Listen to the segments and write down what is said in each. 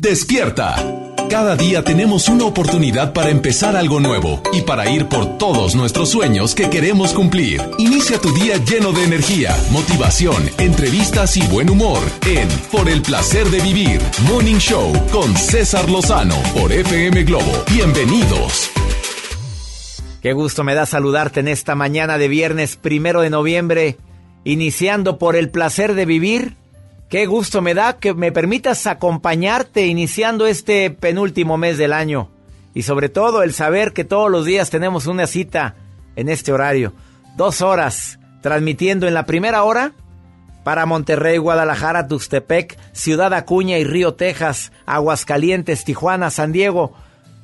Despierta. Cada día tenemos una oportunidad para empezar algo nuevo y para ir por todos nuestros sueños que queremos cumplir. Inicia tu día lleno de energía, motivación, entrevistas y buen humor en Por el placer de vivir, Morning Show con César Lozano por FM Globo. Bienvenidos. Qué gusto me da saludarte en esta mañana de viernes primero de noviembre, iniciando por el placer de vivir. Qué gusto me da que me permitas acompañarte iniciando este penúltimo mes del año. Y sobre todo el saber que todos los días tenemos una cita en este horario. Dos horas, transmitiendo en la primera hora para Monterrey, Guadalajara, Tuxtepec, Ciudad Acuña y Río Texas, Aguascalientes, Tijuana, San Diego.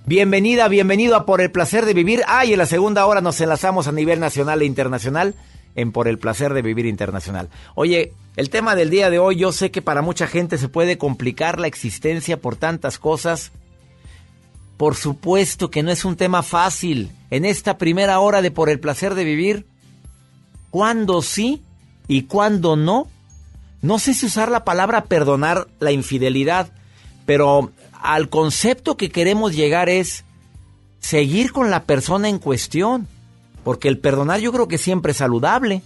Bienvenida, bienvenido a Por el Placer de Vivir. Ah, y en la segunda hora nos enlazamos a nivel nacional e internacional en Por el Placer de Vivir Internacional. Oye, el tema del día de hoy, yo sé que para mucha gente se puede complicar la existencia por tantas cosas. Por supuesto que no es un tema fácil. En esta primera hora de Por el Placer de Vivir, ¿cuándo sí y cuándo no? No sé si usar la palabra perdonar la infidelidad, pero al concepto que queremos llegar es seguir con la persona en cuestión. Porque el perdonar yo creo que siempre es saludable.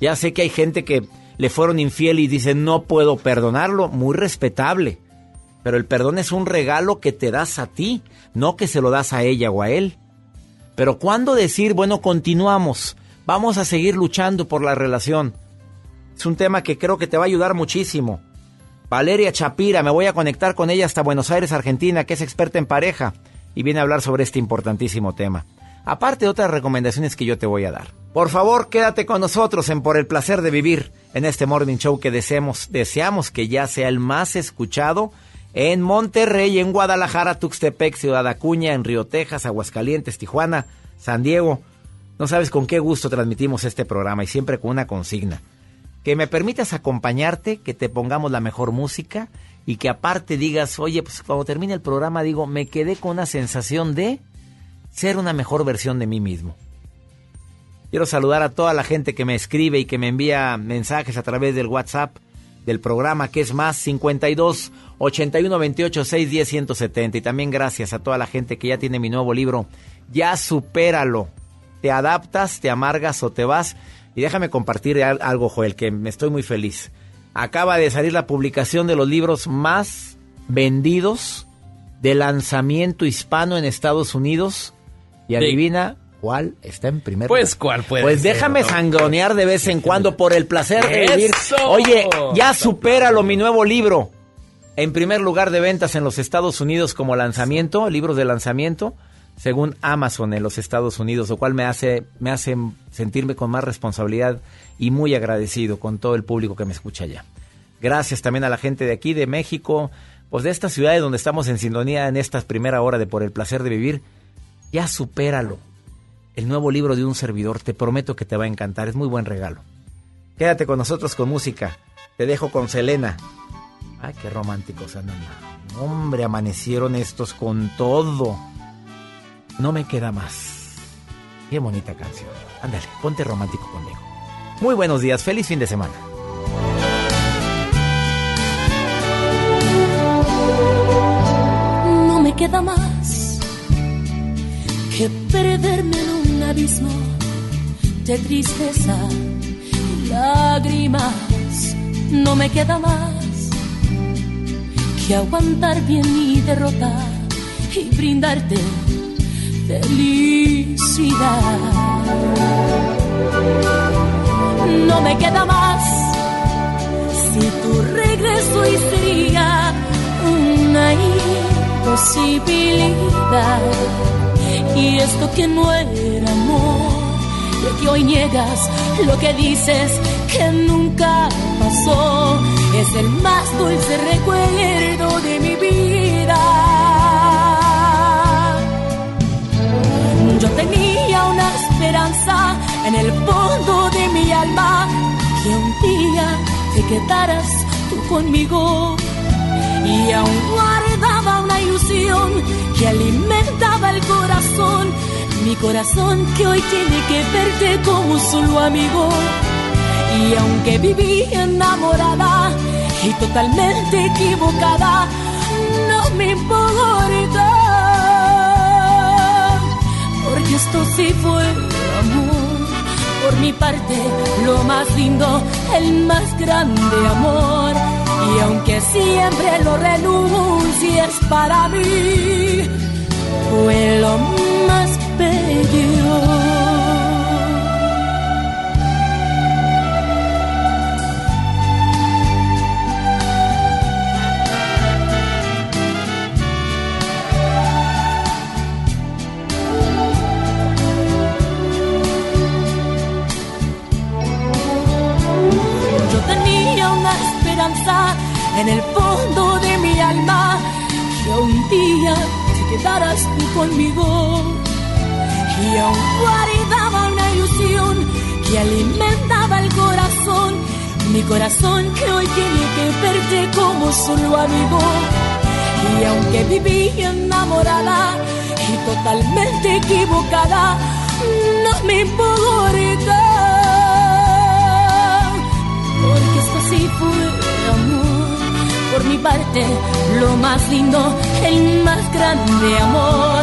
Ya sé que hay gente que le fueron infiel y dice no puedo perdonarlo, muy respetable. Pero el perdón es un regalo que te das a ti, no que se lo das a ella o a él. Pero ¿cuándo decir, bueno, continuamos, vamos a seguir luchando por la relación? Es un tema que creo que te va a ayudar muchísimo. Valeria Chapira, me voy a conectar con ella hasta Buenos Aires, Argentina, que es experta en pareja y viene a hablar sobre este importantísimo tema. Aparte de otras recomendaciones que yo te voy a dar. Por favor, quédate con nosotros en Por el placer de vivir en este morning show que deseamos, deseamos que ya sea el más escuchado en Monterrey, en Guadalajara, Tuxtepec, Ciudad Acuña, en Río Texas, Aguascalientes, Tijuana, San Diego. No sabes con qué gusto transmitimos este programa y siempre con una consigna que me permitas acompañarte, que te pongamos la mejor música y que aparte digas, oye, pues cuando termine el programa digo, me quedé con una sensación de ser una mejor versión de mí mismo. Quiero saludar a toda la gente que me escribe y que me envía mensajes a través del WhatsApp del programa que es más 52 81 28 6 10 170 y también gracias a toda la gente que ya tiene mi nuevo libro Ya supéralo. Te adaptas, te amargas o te vas y déjame compartir algo, Joel, que me estoy muy feliz. Acaba de salir la publicación de los libros más vendidos de lanzamiento hispano en Estados Unidos. Y adivina cuál está en primer pues, ¿cuál puede Pues déjame sangronear de vez en cuando por el placer de vivir. Oye, ya supéralo mi nuevo libro. En primer lugar de ventas en los Estados Unidos como lanzamiento, libros de lanzamiento según Amazon en los Estados Unidos, lo cual me hace, me hace sentirme con más responsabilidad y muy agradecido con todo el público que me escucha allá. Gracias también a la gente de aquí, de México, pues de estas ciudades donde estamos en sintonía en esta primera hora de Por el Placer de Vivir. Ya supéralo. El nuevo libro de un servidor, te prometo que te va a encantar, es muy buen regalo. Quédate con nosotros con música. Te dejo con Selena. Ay, qué románticos andan. Hombre, amanecieron estos con todo. No me queda más. Qué bonita canción. Ándale, ponte romántico conmigo. Muy buenos días, feliz fin de semana. No me queda más que perderme en un abismo de tristeza y lágrimas. No me queda más que aguantar bien mi derrota y brindarte felicidad. No me queda más si tu regreso y sería una imposibilidad. Y esto que no era amor, lo que hoy niegas, lo que dices que nunca pasó, es el más dulce recuerdo de mi vida. Yo tenía una esperanza en el fondo de mi alma que un día te quedaras tú conmigo. Y aún que alimentaba el corazón, mi corazón que hoy tiene que verte como solo amigo. Y aunque viví enamorada y totalmente equivocada, no me importa. Porque esto sí fue amor. Por mi parte, lo más lindo, el más grande amor. Y aunque siempre lo renuncies para mí, fue lo más bello. En el fondo de mi alma que un día te quedaras tú conmigo. Y aún guardaba una ilusión que alimentaba el corazón mi corazón que hoy tiene que verte como solo amigo. Y aunque viví enamorada y totalmente equivocada no me importa porque esto sí fue mi parte lo más lindo, el más grande amor.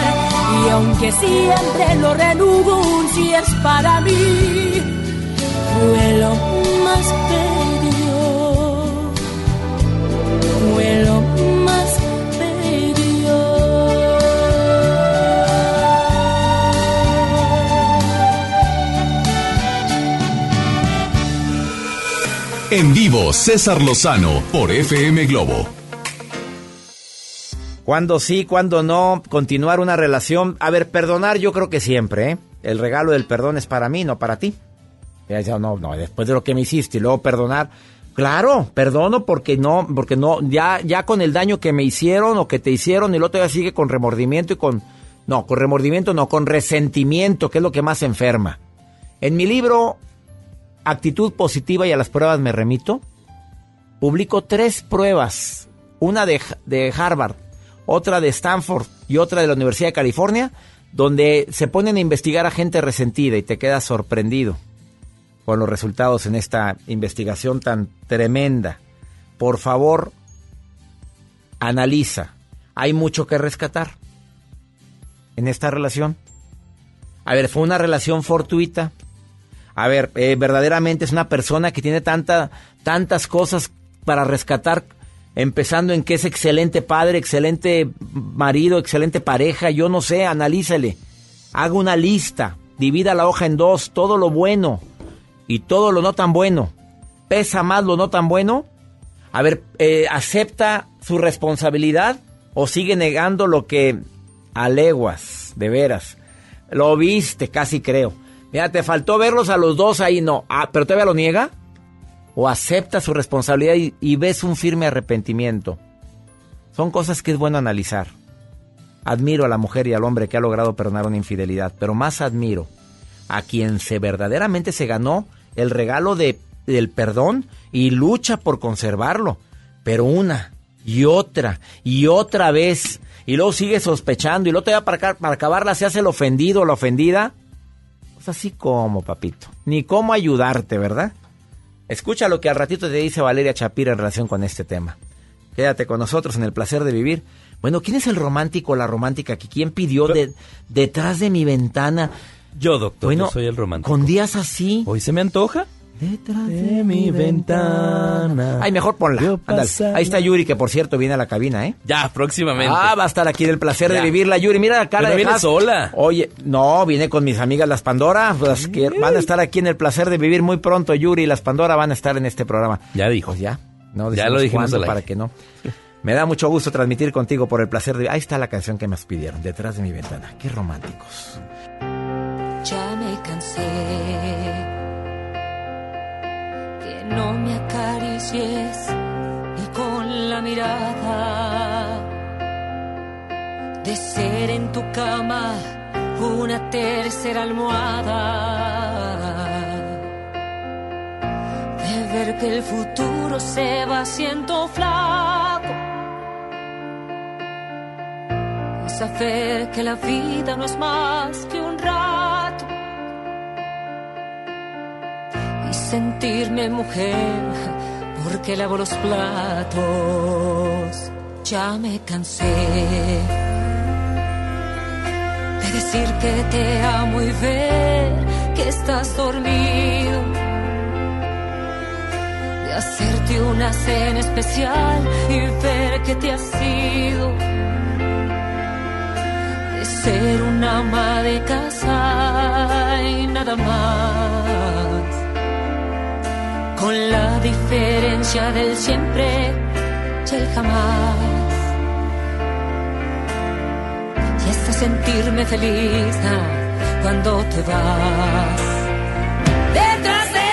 Y aunque siempre lo si es para mí, fue lo más bello, En vivo, César Lozano por FM Globo. Cuando sí, cuando no, continuar una relación. A ver, perdonar yo creo que siempre, ¿eh? El regalo del perdón es para mí, no para ti. Ya, no, no, después de lo que me hiciste y luego perdonar. Claro, perdono porque no, porque no, ya, ya con el daño que me hicieron o que te hicieron el otro ya sigue con remordimiento y con, no, con remordimiento no, con resentimiento, que es lo que más enferma. En mi libro actitud positiva y a las pruebas me remito, publico tres pruebas, una de, de Harvard, otra de Stanford y otra de la Universidad de California, donde se ponen a investigar a gente resentida y te quedas sorprendido con los resultados en esta investigación tan tremenda. Por favor, analiza. Hay mucho que rescatar en esta relación. A ver, fue una relación fortuita. A ver, eh, verdaderamente es una persona que tiene tanta, tantas cosas para rescatar, empezando en que es excelente padre, excelente marido, excelente pareja, yo no sé, analízale. Haga una lista, divida la hoja en dos, todo lo bueno y todo lo no tan bueno. ¿Pesa más lo no tan bueno? A ver, eh, ¿acepta su responsabilidad o sigue negando lo que aleguas, de veras? Lo viste, casi creo. Mira, te faltó verlos a los dos ahí, no. Ah, pero todavía lo niega. O acepta su responsabilidad y, ves un firme arrepentimiento. Son cosas que es bueno analizar. Admiro a la mujer y al hombre que ha logrado perdonar una infidelidad, pero más admiro a quien se verdaderamente se ganó el regalo de, del perdón y lucha por conservarlo. Pero una y otra y otra vez. Y luego sigue sospechando y luego te va para, para acabarla se hace el ofendido o la ofendida así como, papito. Ni cómo ayudarte, ¿verdad? Escucha lo que al ratito te dice Valeria Chapira en relación con este tema. Quédate con nosotros en el placer de vivir. Bueno, ¿quién es el romántico o la romántica que quién pidió de, detrás de mi ventana? Yo, doctor, bueno, yo soy el romántico. Con días así. ¿Hoy se me antoja? Detrás de, mi ventana. Ay, mejor ponla. Ahí está Yuri, que por cierto viene a la cabina, ¿eh? Ya, próximamente. Ah, va a estar aquí en el placer de vivirla. Yuri, mira la cara de viene sola. Oye, no, viene con mis amigas las Pandora. Pues, que van a estar aquí en el placer de vivir muy pronto. Yuri y las Pandora van a estar en este programa. Ya dijo. Pues ya. No, ya lo dijimos para que no. Me da mucho gusto transmitir contigo por el placer de... Ahí está la canción que me pidieron, detrás de mi ventana. Qué románticos. No me acaricies ni con la mirada. De ser en tu cama una tercera almohada. De ver que el futuro se va haciendo flaco. De saber que la vida no es más que un rato sentirme mujer porque lavo los platos. Ya me cansé de decir que te amo y ver que estás dormido. De hacerte una cena especial y ver que te has ido. De ser una ama de casa y nada más. Con la diferencia del siempre y el jamás. y hasta sentirme feliz ah, cuando te vas. Detrás de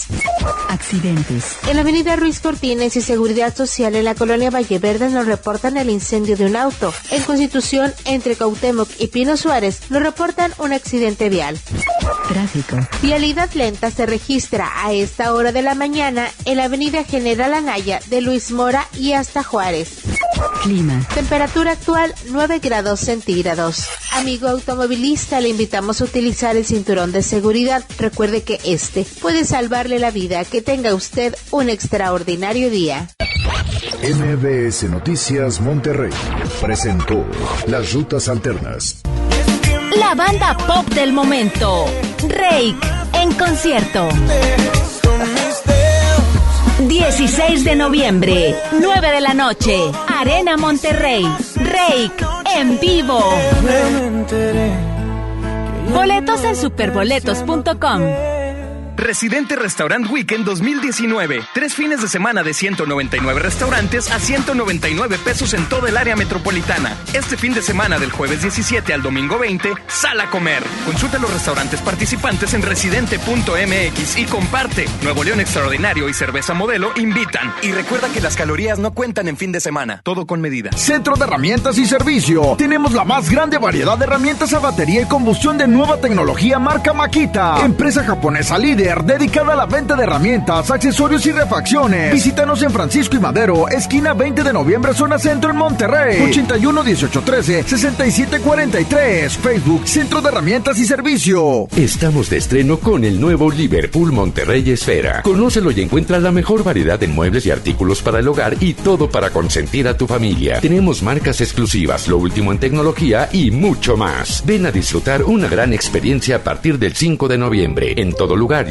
Accidentes. En la avenida Ruiz Cortines y Seguridad Social en la colonia Valle Verde nos reportan el incendio de un auto. En Constitución, entre Cautemoc y Pino Suárez, nos reportan un accidente vial. Tráfico. Vialidad lenta se registra a esta hora de la mañana en la avenida General Anaya de Luis Mora y hasta Juárez. Clima. Temperatura actual 9 grados centígrados. Amigo automovilista, le invitamos a utilizar el cinturón de seguridad. Recuerde que este puede salvarle la vida. Que tenga usted un extraordinario día. MBS Noticias Monterrey presentó Las Rutas Alternas. La banda pop del momento. Rake en concierto. 16 de noviembre, 9 de la noche, Arena Monterrey. Rake en vivo. Boletos en superboletos.com. Residente Restaurant Weekend 2019. Tres fines de semana de 199 restaurantes a 199 pesos en toda el área metropolitana. Este fin de semana del jueves 17 al domingo 20, sal a comer. Consulta los restaurantes participantes en residente.mx y comparte. Nuevo León Extraordinario y Cerveza Modelo invitan. Y recuerda que las calorías no cuentan en fin de semana. Todo con medida. Centro de Herramientas y Servicio. Tenemos la más grande variedad de herramientas a batería y combustión de nueva tecnología marca Makita. Empresa japonesa líder dedicada a la venta de herramientas, accesorios y refacciones. Visítanos en Francisco y Madero, esquina 20 de noviembre, zona centro en Monterrey. 81 18 13 67 43. Facebook Centro de Herramientas y Servicio. Estamos de estreno con el nuevo Liverpool Monterrey Esfera. Conócelo y encuentra la mejor variedad de muebles y artículos para el hogar y todo para consentir a tu familia. Tenemos marcas exclusivas, lo último en tecnología y mucho más. Ven a disfrutar una gran experiencia a partir del 5 de noviembre. En todo lugar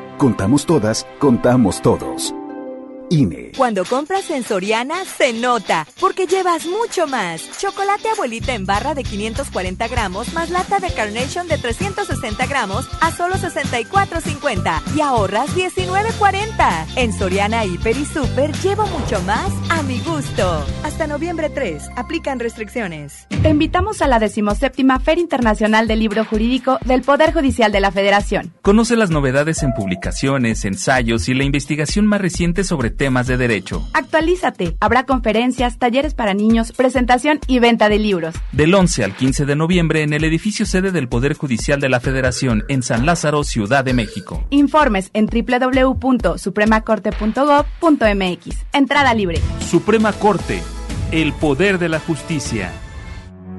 Contamos todas, contamos todos. INE. Cuando compras en Soriana, se nota, porque llevas mucho más. Chocolate abuelita en barra de 540 gramos, más lata de Carnation de 360 gramos a solo 64,50 y ahorras 19,40. En Soriana, Hiper y Super llevo mucho más a mi gusto. Hasta noviembre 3, aplican restricciones. Te invitamos a la decimoséptima Feria Internacional del Libro Jurídico del Poder Judicial de la Federación. Conoce las novedades en publicaciones, ensayos y la investigación más reciente sobre temas de derecho. Actualízate. Habrá conferencias, talleres para niños, presentación y venta de libros. Del 11 al 15 de noviembre en el edificio sede del Poder Judicial de la Federación en San Lázaro, Ciudad de México. Informes en www.supremacorte.gov.mx. Entrada libre. Suprema Corte. El poder de la justicia.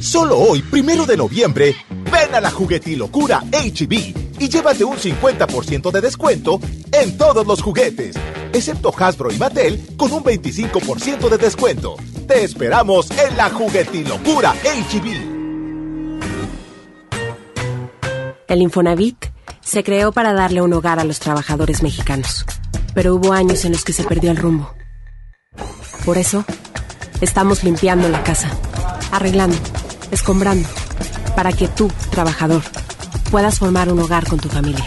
Solo hoy, primero de noviembre, ven a la juguetilocura HB y llévate un 50% de descuento en todos los juguetes, excepto Hasbro y Mattel con un 25% de descuento. Te esperamos en la juguetilocura HB. El Infonavit se creó para darle un hogar a los trabajadores mexicanos, pero hubo años en los que se perdió el rumbo. Por eso, estamos limpiando la casa, arreglando, escombrando, para que tú, trabajador, puedas formar un hogar con tu familia.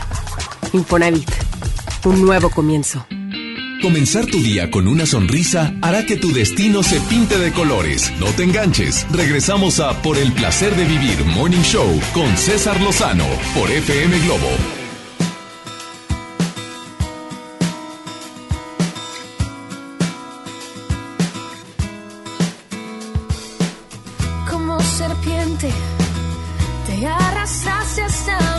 Infonavit, un nuevo comienzo. Comenzar tu día con una sonrisa hará que tu destino se pinte de colores. No te enganches. Regresamos a Por el placer de vivir Morning Show con César Lozano por FM Globo serpiente te arrastraste hasta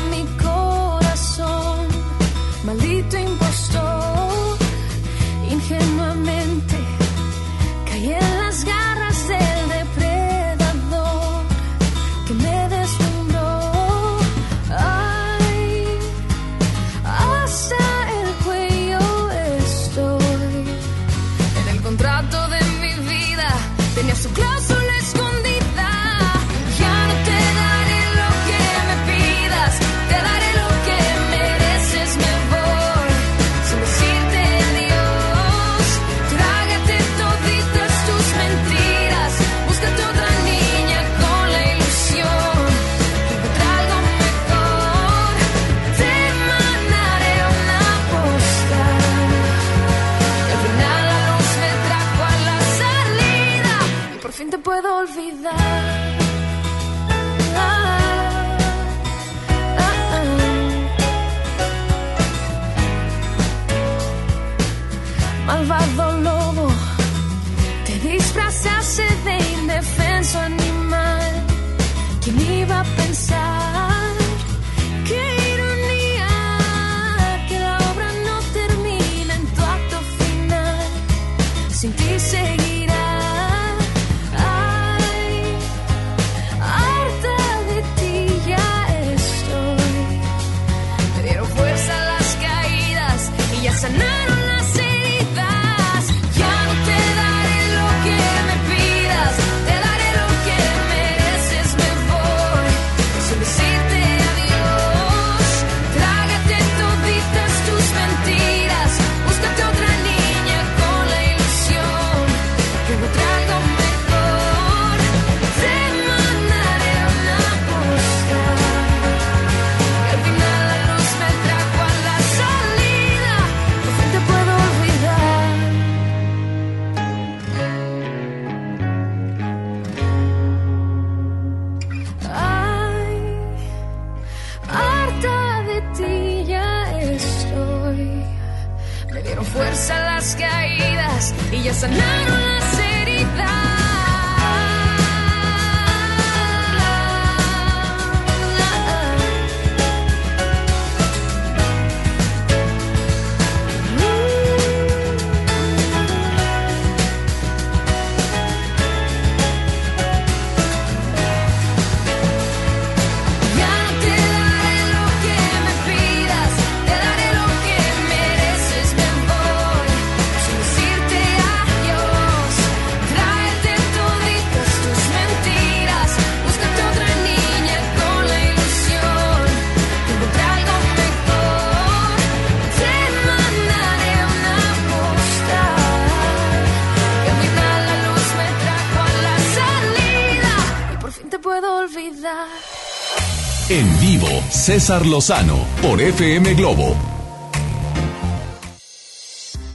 César Lozano por FM Globo.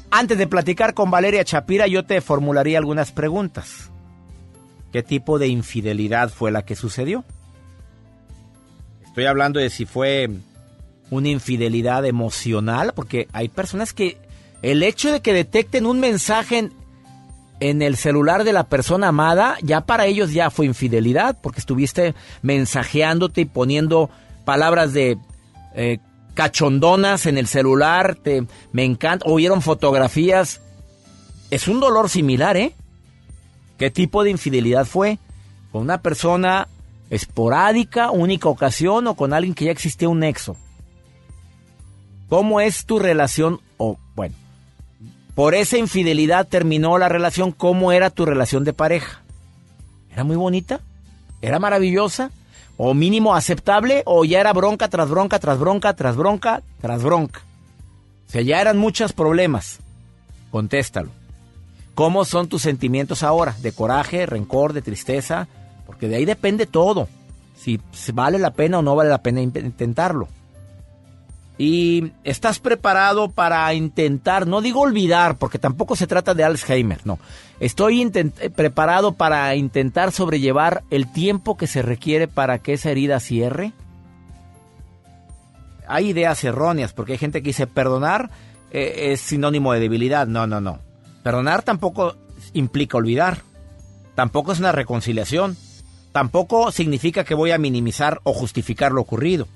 Antes de platicar con Valeria Chapira, yo te formularía algunas preguntas. ¿Qué tipo de infidelidad fue la que sucedió? Estoy hablando de si fue una infidelidad emocional, porque hay personas que el hecho de que detecten un mensaje en, el celular de la persona amada, ya para ellos ya fue infidelidad, porque estuviste mensajeándote y poniendo palabras de eh, cachondonas en el celular, te, me encanta, oyeron fotografías. Es un dolor similar, ¿eh? ¿Qué tipo de infidelidad fue? ¿Con una persona esporádica, única ocasión o con alguien que ya existía un nexo? ¿Cómo es tu relación? O, bueno, por esa infidelidad terminó la relación. ¿Cómo era tu relación de pareja? ¿Era muy bonita? ¿Era maravillosa? ¿O mínimo aceptable? ¿O ya era bronca tras bronca, tras bronca, tras bronca, tras bronca? O sea, ya eran muchos problemas. Contéstalo. ¿Cómo son tus sentimientos ahora? ¿De coraje, rencor, de tristeza? Porque de ahí depende todo. Si vale la pena o no vale la pena intentarlo. Y estás preparado para intentar, no digo olvidar, porque tampoco se trata de Alzheimer, no. Estoy preparado para intentar sobrellevar el tiempo que se requiere para que esa herida cierre. Hay ideas erróneas, porque hay gente que dice perdonar eh, es sinónimo de debilidad. No, no, no. Perdonar tampoco implica olvidar. Tampoco es una reconciliación. Tampoco significa que voy a minimizar o justificar lo ocurrido.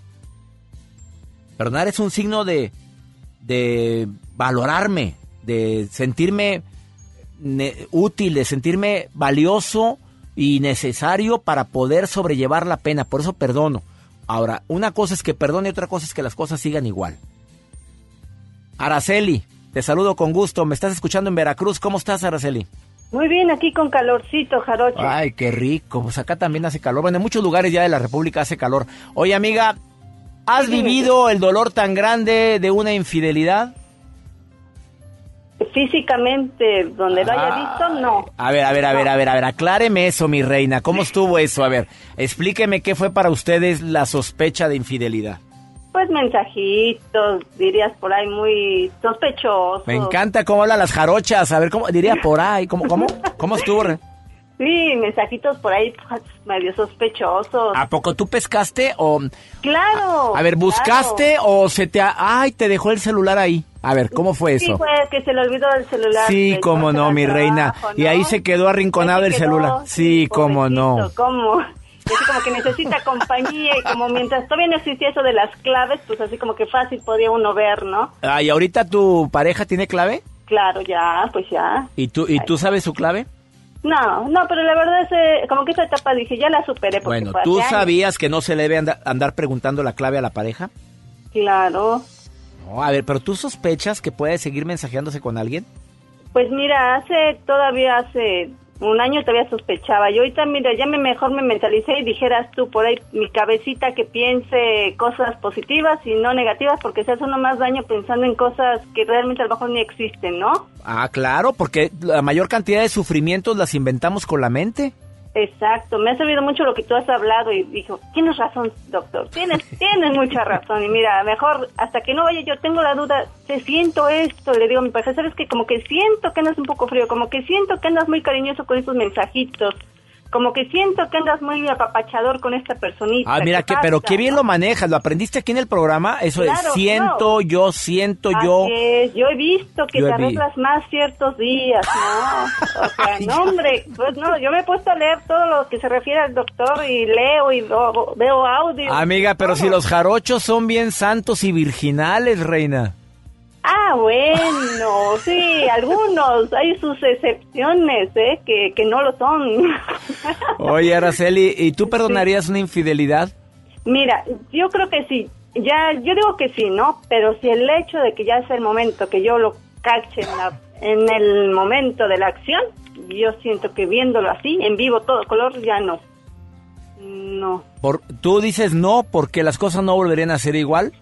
Perdonar es un signo de, de valorarme, de sentirme útil, de sentirme valioso y necesario para poder sobrellevar la pena. Por eso perdono. Ahora, una cosa es que perdone y otra cosa es que las cosas sigan igual. Araceli, te saludo con gusto. Me estás escuchando en Veracruz. ¿Cómo estás, Araceli? Muy bien, aquí con calorcito, jarocho. Ay, qué rico. Pues acá también hace calor. Bueno, en muchos lugares ya de la República hace calor. Oye, amiga, ¿has vivido el dolor tan grande de una infidelidad? Físicamente, donde lo haya visto, no. A ver, a ver, a ver, a ver, a ver, acláreme eso, mi reina. ¿Cómo estuvo eso? A ver, explíqueme qué fue para ustedes la sospecha de infidelidad. Pues mensajitos, dirías por ahí muy sospechosos. Me encanta cómo hablan las jarochas. A ver, ¿cómo diría por ahí? ¿Cómo, cómo, cómo estuvo? Sí, mensajitos por ahí pues, medio sospechosos. ¿A poco tú pescaste o...? Claro. A, a ver, ¿buscaste claro. o se te... Ay, te dejó el celular ahí. A ver, ¿cómo fue eso? Sí, fue que se le olvidó el celular. Sí, cómo no, mi reina. ¿no? Y ahí se quedó arrinconado el quedó, celular. Sí, cómo no. ¿Cómo? así como que necesita compañía y como mientras todavía no existía eso de las claves, pues así como que fácil podía uno ver, ¿no? Ah, ¿y ahorita tu pareja tiene clave? claro, ya, pues ya. ¿Y tú, ¿Y tú sabes su clave? No, no, pero la verdad es eh, como que esa etapa dije, ya la superé. Porque Bueno, ¿tú sabías que no se le debe andar, andar preguntando la clave a la pareja? Claro. No, a ver, pero ¿tú sospechas que puede seguir mensajeándose con alguien? Pues mira, hace, todavía hace un año todavía sospechaba. Yo ahorita, mira, ya me mejor me mentalicé y dijeras tú por ahí mi cabecita que piense cosas positivas y no negativas porque se hace uno más daño pensando en cosas que realmente a lo mejor ni existen, ¿no? Ah, claro, porque la mayor cantidad de sufrimientos las inventamos con la mente. Exacto, me ha servido mucho lo que tú has hablado y dijo, tienes razón, doctor, tienes, tienes mucha razón y mira, mejor hasta que no vaya yo tengo la duda, te siento esto, le digo a mi pareja, sabes que como que siento que andas un poco frío, como que siento que andas muy cariñoso con esos mensajitos, como que siento que andas muy apapachador con esta personita. Ah, mira, que, ¿qué pero qué bien no? lo manejas, lo aprendiste aquí en el programa, eso Claro, es siento, yo siento, yo... Así es, yo he visto que Yo te vi- arreglas más ciertos días, ¿no? O sea, no, hombre, pues no, yo me he puesto a leer todo lo que se refiere al doctor y leo y veo, veo audio. Amiga, pero si los jarochos son bien santos y virginales, reina. Ah, bueno, sí, algunos, hay sus excepciones, ¿eh? Que, que no lo son. Oye, Araceli, ¿y tú perdonarías una infidelidad? Mira, yo creo que sí, ya, yo digo que sí, ¿no? Pero si el hecho de que ya es el momento, que yo lo cache en, la, en el momento de la acción, yo siento que viéndolo así, en vivo, todo color, ya no. No, Por, ¿Tú dices no porque las cosas no volverían a ser igual?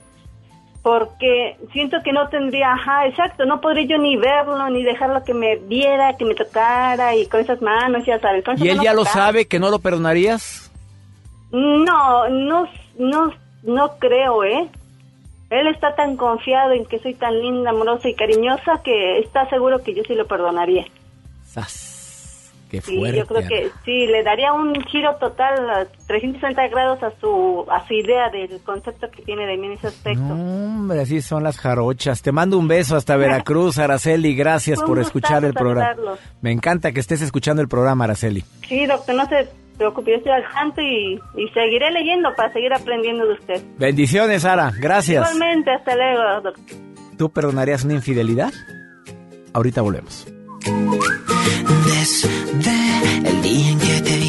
Porque siento que no tendría, ajá, exacto, no podría yo ni verlo, ni dejarlo que me viera, que me tocara y con esas manos, ya sabes. con ¿Y él ya lo sabe que no lo perdonarías? No, no, no, no creo, ¿eh? Él está tan confiado en que soy tan linda, amorosa y cariñosa que está seguro que yo sí lo perdonaría. Qué Sí, fuerte. yo creo que sí, le daría un giro total a 360 grados a su, a su idea del concepto que tiene de mí en ese aspecto. Hombre, así son las jarochas. Te mando un beso hasta Veracruz, Araceli. Gracias por escuchar el programa. Me encanta que estés escuchando el programa, Araceli. Sí, doctor, no se preocupe, yo estoy al tanto y, y seguiré leyendo para seguir aprendiendo de usted. Bendiciones, Sara. Gracias. Igualmente, hasta luego, doctor. ¿Tú perdonarías una infidelidad? Ahorita volvemos. Desde el día en que te vi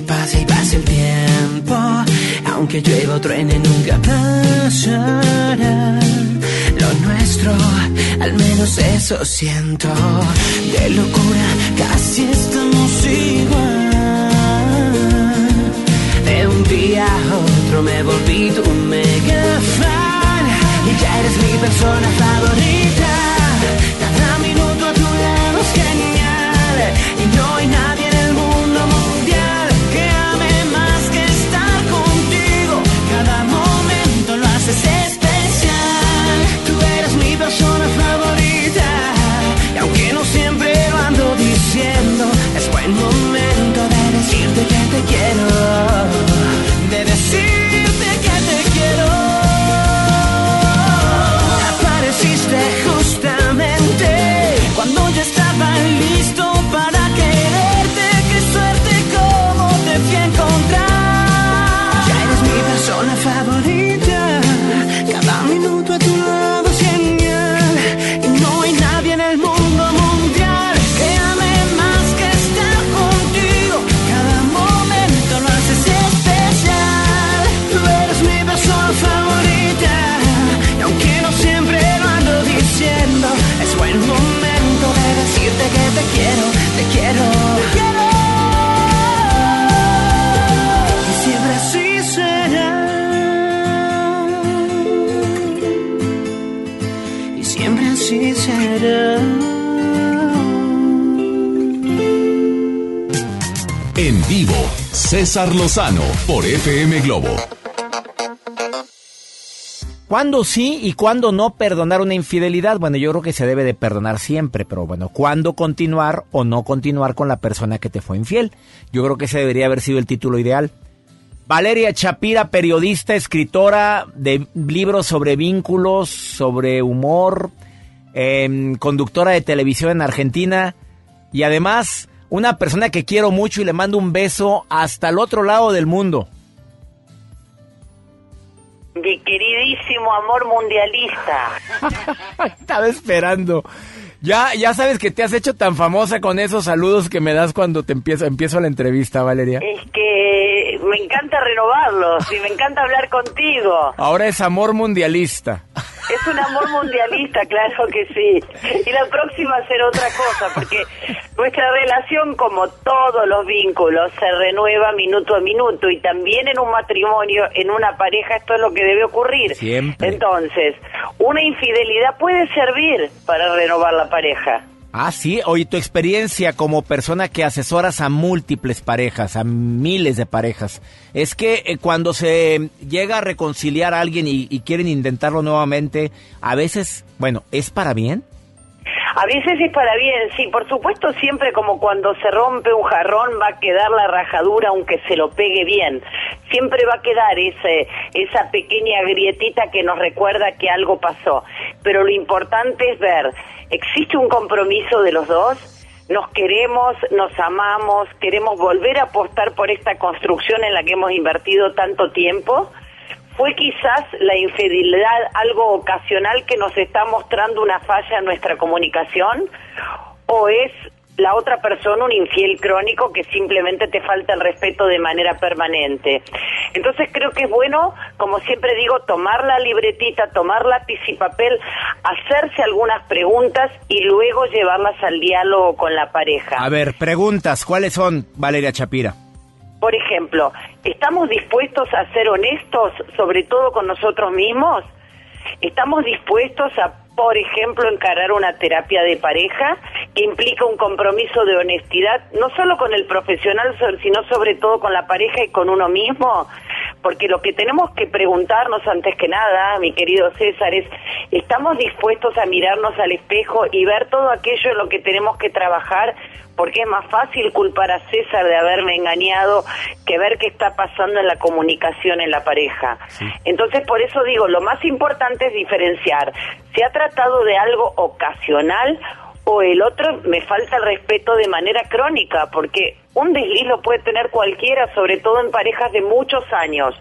que pase y pase el tiempo, aunque llueva o truene nunca pasará. Lo nuestro, al menos eso siento. De locura casi estamos igual. De un día a otro me volví tu mega fan y ya eres mi persona favorita. Cada minuto a tu lado es genial y no hay nadie César Lozano por FM Globo. ¿Cuándo sí y cuándo no perdonar una infidelidad? Bueno, yo creo que se debe de perdonar siempre, pero bueno, ¿cuándo continuar o no continuar con la persona que te fue infiel? Yo creo que ese debería haber sido el título ideal. Valeria Chapira, periodista, escritora de libros sobre vínculos, sobre humor, em, conductora de televisión en Argentina y además una persona que quiero mucho y le mando un beso hasta el otro lado del mundo. Mi queridísimo amor mundialista. Estaba esperando. Ya, ya sabes que te has hecho tan famosa con esos saludos que me das cuando te empiezo, empiezo la entrevista, Valeria. Es que me encanta renovarlos y me encanta hablar contigo. Ahora es amor mundialista. Es un amor mundialista, claro que sí. Y la próxima será otra cosa, porque nuestra relación, como todos los vínculos, se renueva minuto a minuto y también en un matrimonio, en una pareja, esto es lo que debe ocurrir. Siempre. Entonces, una infidelidad puede servir para renovar la pareja. Ah, sí. Oye, tu experiencia como persona que asesoras a múltiples parejas, a miles de parejas, es que eh, cuando se llega a reconciliar a alguien y, y quieren intentarlo nuevamente, a veces, bueno, ¿es para bien? A veces es para bien, sí, por supuesto siempre como cuando se rompe un jarrón va a quedar la rajadura aunque se lo pegue bien. Siempre va a quedar ese, esa pequeña grietita que nos recuerda que algo pasó. Pero lo importante es ver, ¿existe un compromiso de los dos? Nos queremos, nos amamos, queremos volver a apostar por esta construcción en la que hemos invertido tanto tiempo. ¿Fue quizás la infidelidad algo ocasional que nos está mostrando una falla en nuestra comunicación? ¿O es la otra persona un infiel crónico que simplemente te falta el respeto de manera permanente? Entonces creo que es bueno, como siempre digo, tomar la libretita, tomar lápiz y papel, hacerse algunas preguntas y luego llevarlas al diálogo con la pareja. A ver, preguntas, ¿cuáles son, Valeria Chapira? Por ejemplo, ¿estamos dispuestos a ser honestos, sobre todo con nosotros mismos? ¿Estamos dispuestos a, por ejemplo, encarar una terapia de pareja que implica un compromiso de honestidad, no solo con el profesional, sino sobre todo con la pareja y con uno mismo? Porque lo que tenemos que preguntarnos antes que nada, mi querido César, es, ¿estamos dispuestos a mirarnos al espejo y ver todo aquello en lo que tenemos que trabajar? Porque es más fácil culpar a César de haberme engañado que ver qué está pasando en la comunicación en la pareja. Entonces, por eso digo, lo más importante es diferenciar. ¿Se ha tratado de algo ocasional o el otro me falta el respeto de manera crónica? Porque un desliz lo puede tener cualquiera, sobre todo en parejas de muchos años.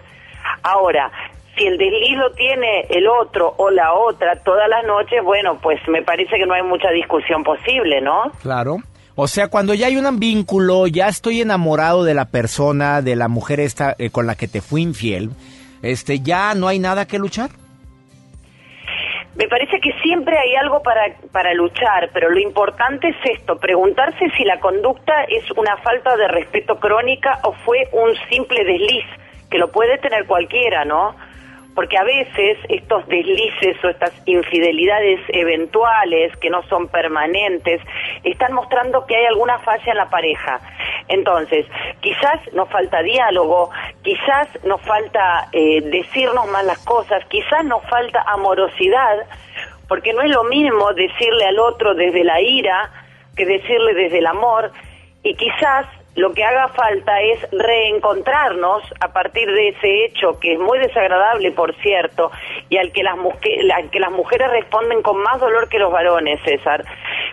Ahora, si el desliz lo tiene el otro o la otra todas las noches, bueno, pues me parece que no hay mucha discusión posible, ¿no? Claro. O sea, cuando ya hay un vínculo, ya estoy enamorado de la persona, de la mujer esta eh, con la que te fui infiel, este, ya no hay nada que luchar. Me parece que siempre hay algo para, para luchar, pero lo importante es esto, preguntarse si la conducta es una falta de respeto crónica o fue un simple desliz, que lo puede tener cualquiera, ¿no? Porque a veces estos deslices o estas infidelidades eventuales que no son permanentes están mostrando que hay alguna falla en la pareja. Entonces, quizás nos falta diálogo, quizás nos falta eh, decirnos más las cosas, quizás nos falta amorosidad, porque no es lo mismo decirle al otro desde la ira que decirle desde el amor, y quizás lo que haga falta es reencontrarnos a partir de ese hecho que es muy desagradable, por cierto, y al que las, al que las mujeres responden con más dolor que los varones, César,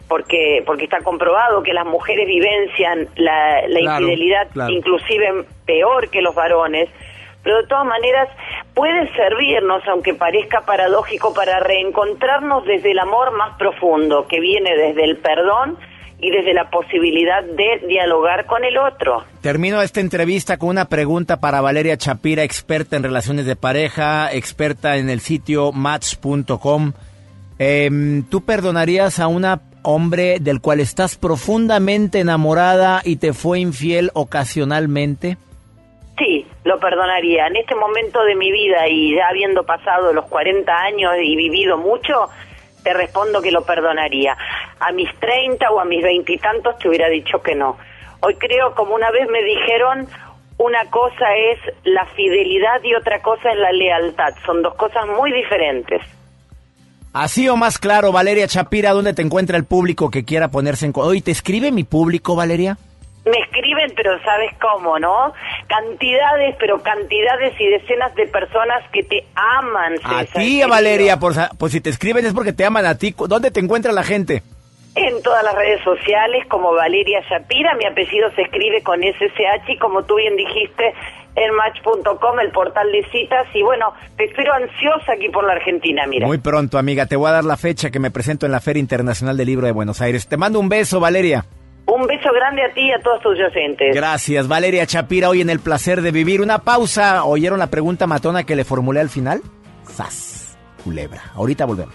porque porque está comprobado que las mujeres vivencian la, la Claro, infidelidad claro. inclusive peor que los varones. Pero de todas maneras puede servirnos, aunque parezca paradójico, para reencontrarnos desde el amor más profundo, que viene desde el perdón y desde la posibilidad de dialogar con el otro. Termino esta entrevista con una pregunta para Valeria Chapira, experta en relaciones de pareja, experta en el sitio match.com. Em, ¿Tú perdonarías a un hombre del cual estás profundamente enamorada y te fue infiel ocasionalmente? Sí, lo perdonaría. En este momento de mi vida y ya habiendo pasado los 40 años y vivido mucho, te respondo que lo perdonaría. A mis 30 o a mis veintitantos te hubiera dicho que no. Hoy creo, como una vez me dijeron, una cosa es la fidelidad y otra cosa es la lealtad. Son dos cosas muy diferentes. Así o más claro, Valeria Chapira, ¿dónde te encuentra el público que quiera ponerse en... Oye, ¿te escribe mi público, Valeria? Me escriben, pero sabes cómo, ¿no? Cantidades, pero cantidades y decenas de personas que te aman. A César, ti, querido. Valeria, por, sa- pues si te escriben es porque te aman a ti. ¿Dónde te encuentra la gente? En todas las redes sociales, como Valeria Shapira, mi apellido se escribe con SSH y como tú bien dijiste, en match.com, el portal de citas. Y bueno, te espero ansiosa aquí por la Argentina, mira. Muy pronto, amiga. Te voy a dar la fecha que me presento en la Feria Internacional del Libro de Buenos Aires. Te mando un beso, Valeria. Un beso grande a ti y a todos tus oyentes. Gracias, Valeria Chapira. Hoy en el placer de vivir. Una pausa. ¿Oyeron la pregunta matona que le formulé al final? Sas, culebra. Ahorita volvemos.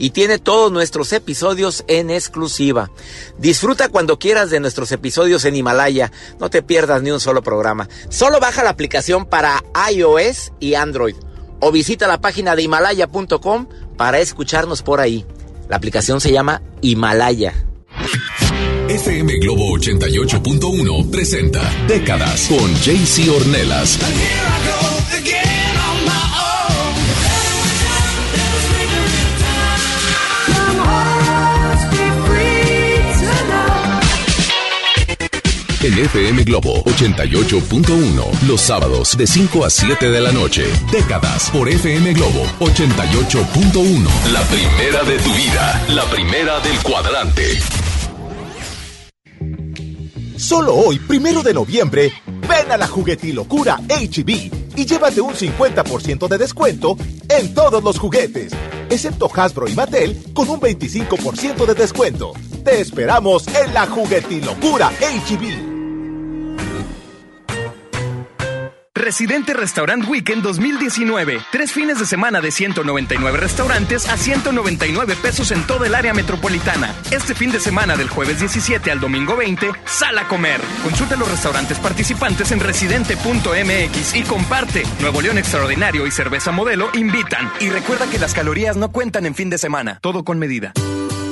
y tiene todos nuestros episodios en exclusiva. Disfruta cuando quieras de nuestros episodios en Himalaya. No te pierdas ni un solo programa. Solo baja la aplicación para iOS y Android o visita la página de himalaya.com para escucharnos por ahí. La aplicación se llama Himalaya. FM Globo 88.1 presenta Décadas con JC Ornelas. En FM Globo 88.1, los sábados de 5 a 7 de la noche. Décadas por FM Globo 88.1. La primera de tu vida, la primera del cuadrante. Solo hoy, primero de noviembre, ven a la juguetilocura HB y llévate un 50% de descuento en todos los juguetes, excepto Hasbro y Mattel con un 25% de descuento. Te esperamos en la juguetilocura HB. Residente Restaurant Weekend 2019. Tres fines de semana de 199 restaurantes a 199 pesos en toda el área metropolitana. Este fin de semana del jueves 17 al domingo 20, sal a comer. Consulta los restaurantes participantes en residente.mx y comparte. Nuevo León Extraordinario y Cerveza Modelo invitan. Y recuerda que las calorías no cuentan en fin de semana. Todo con medida.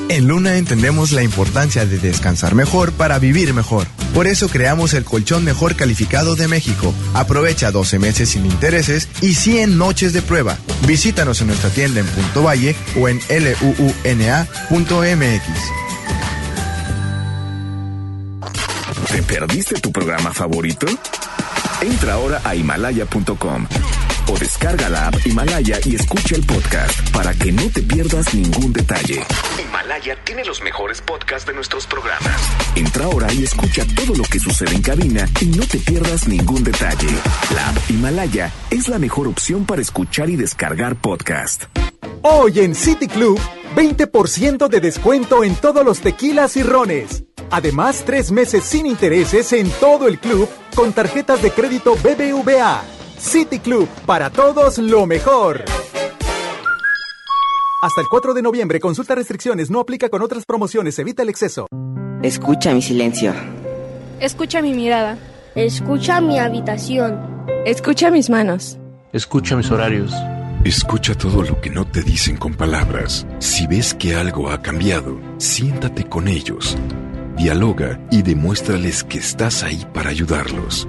En Luna entendemos la importancia de descansar mejor para vivir mejor. Por eso creamos el colchón mejor calificado de México. Aprovecha 12 meses sin intereses y 100 noches de prueba. Visítanos en nuestra tienda en Punto Valle o en luuna.mx. ¿Te perdiste tu programa favorito? Entra ahora a himalaya.com o descarga la app Himalaya y escucha el podcast para que no te pierdas ningún detalle. Himalaya tiene los mejores podcasts de nuestros programas. Entra ahora y escucha todo lo que sucede en cabina y no te pierdas ningún detalle. La app Himalaya es la mejor opción para escuchar y descargar podcast. Hoy en City Club, 20% de descuento en todos los tequilas y rones. Además, tres meses sin intereses en todo el club con tarjetas de crédito BBVA. City Club, para todos lo mejor. Hasta el 4 de noviembre, consulta restricciones, no aplica con otras promociones, evita el exceso. Escucha mi silencio. Escucha mi mirada. Escucha mi habitación. Escucha mis manos. Escucha mis horarios. Escucha todo lo que no te dicen con palabras. Si ves que algo ha cambiado, siéntate con ellos. Dialoga y demuéstrales que estás ahí para ayudarlos.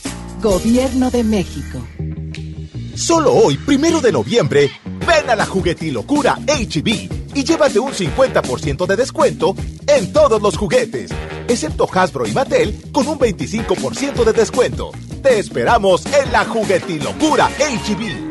Gobierno de México. Solo hoy, primero de noviembre, ven a la juguetilocura HB y llévate un 50% de descuento en todos los juguetes, excepto Hasbro y Mattel con un 25% de descuento. Te esperamos en la juguetilocura HB.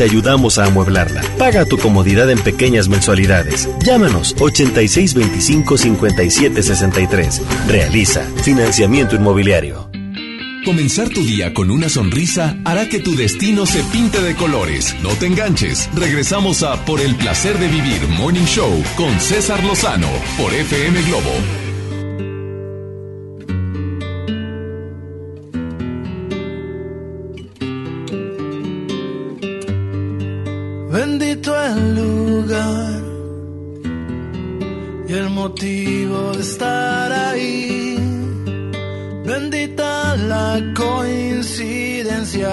te ayudamos a amueblarla. Paga tu comodidad en pequeñas mensualidades. Llámanos 8625-5763. Realiza financiamiento inmobiliario. Comenzar tu día con una sonrisa hará que tu destino se pinte de colores. No te enganches. Regresamos a Por el placer de vivir Morning Show con César Lozano por FM Globo. Motivo de estar ahí. Bendita la coincidencia.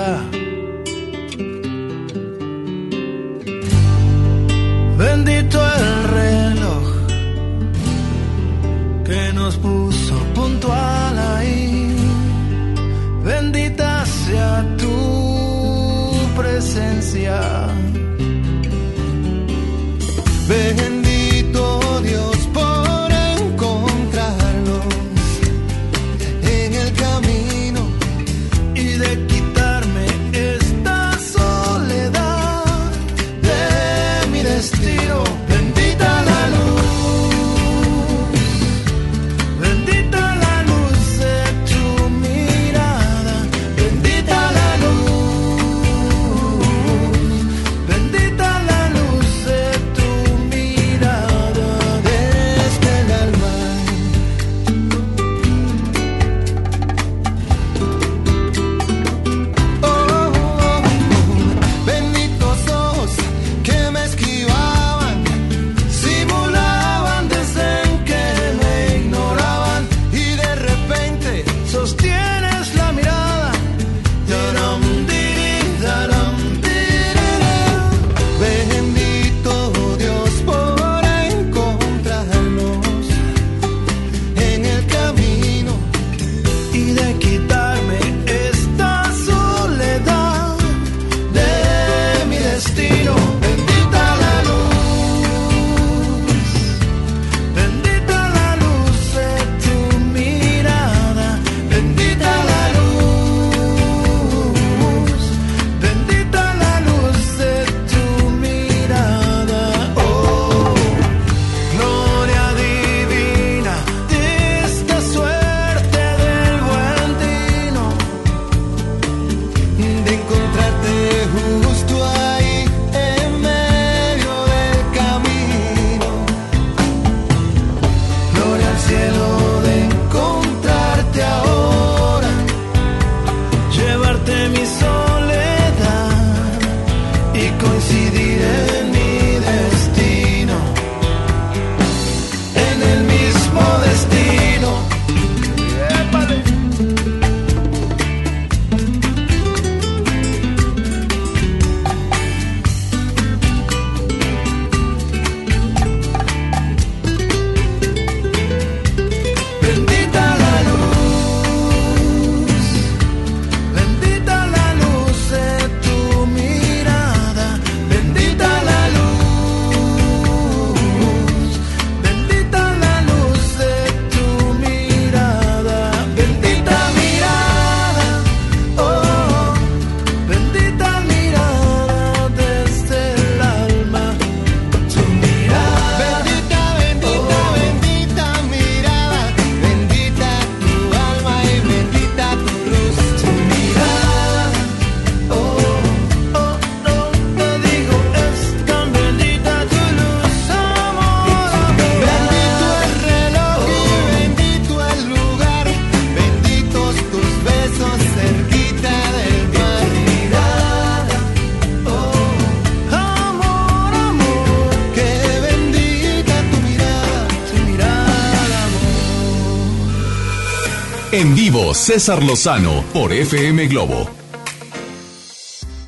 César Lozano por FM Globo.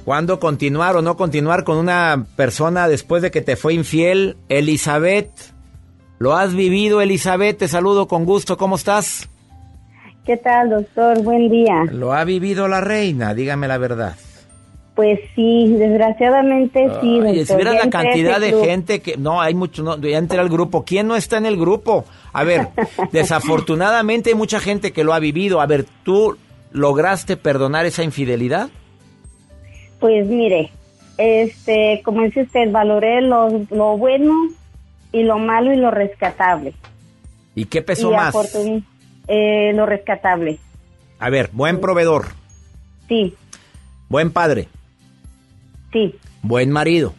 ¿Cuándo continuar o no continuar con una persona después de que te fue infiel? Elizabeth, ¿lo has vivido, Elizabeth? Te saludo con gusto, ¿cómo estás? ¿Qué tal, doctor? Buen día. Lo ha vivido la reina, dígame la verdad. Pues sí, desgraciadamente sí, doctor. si vieras la cantidad de club. gente que... No, hay mucho, no, ya entré al grupo. ¿Quién no está en el grupo? A ver, desafortunadamente hay mucha gente que lo ha vivido. A ver, ¿tú lograste perdonar esa infidelidad? Pues mire, este, como dice usted, valoré lo, lo bueno y lo malo y lo rescatable. ¿Y qué pesó Y más? eh, lo rescatable. A ver, buen proveedor, Sí, buen padre, sí. buen marido.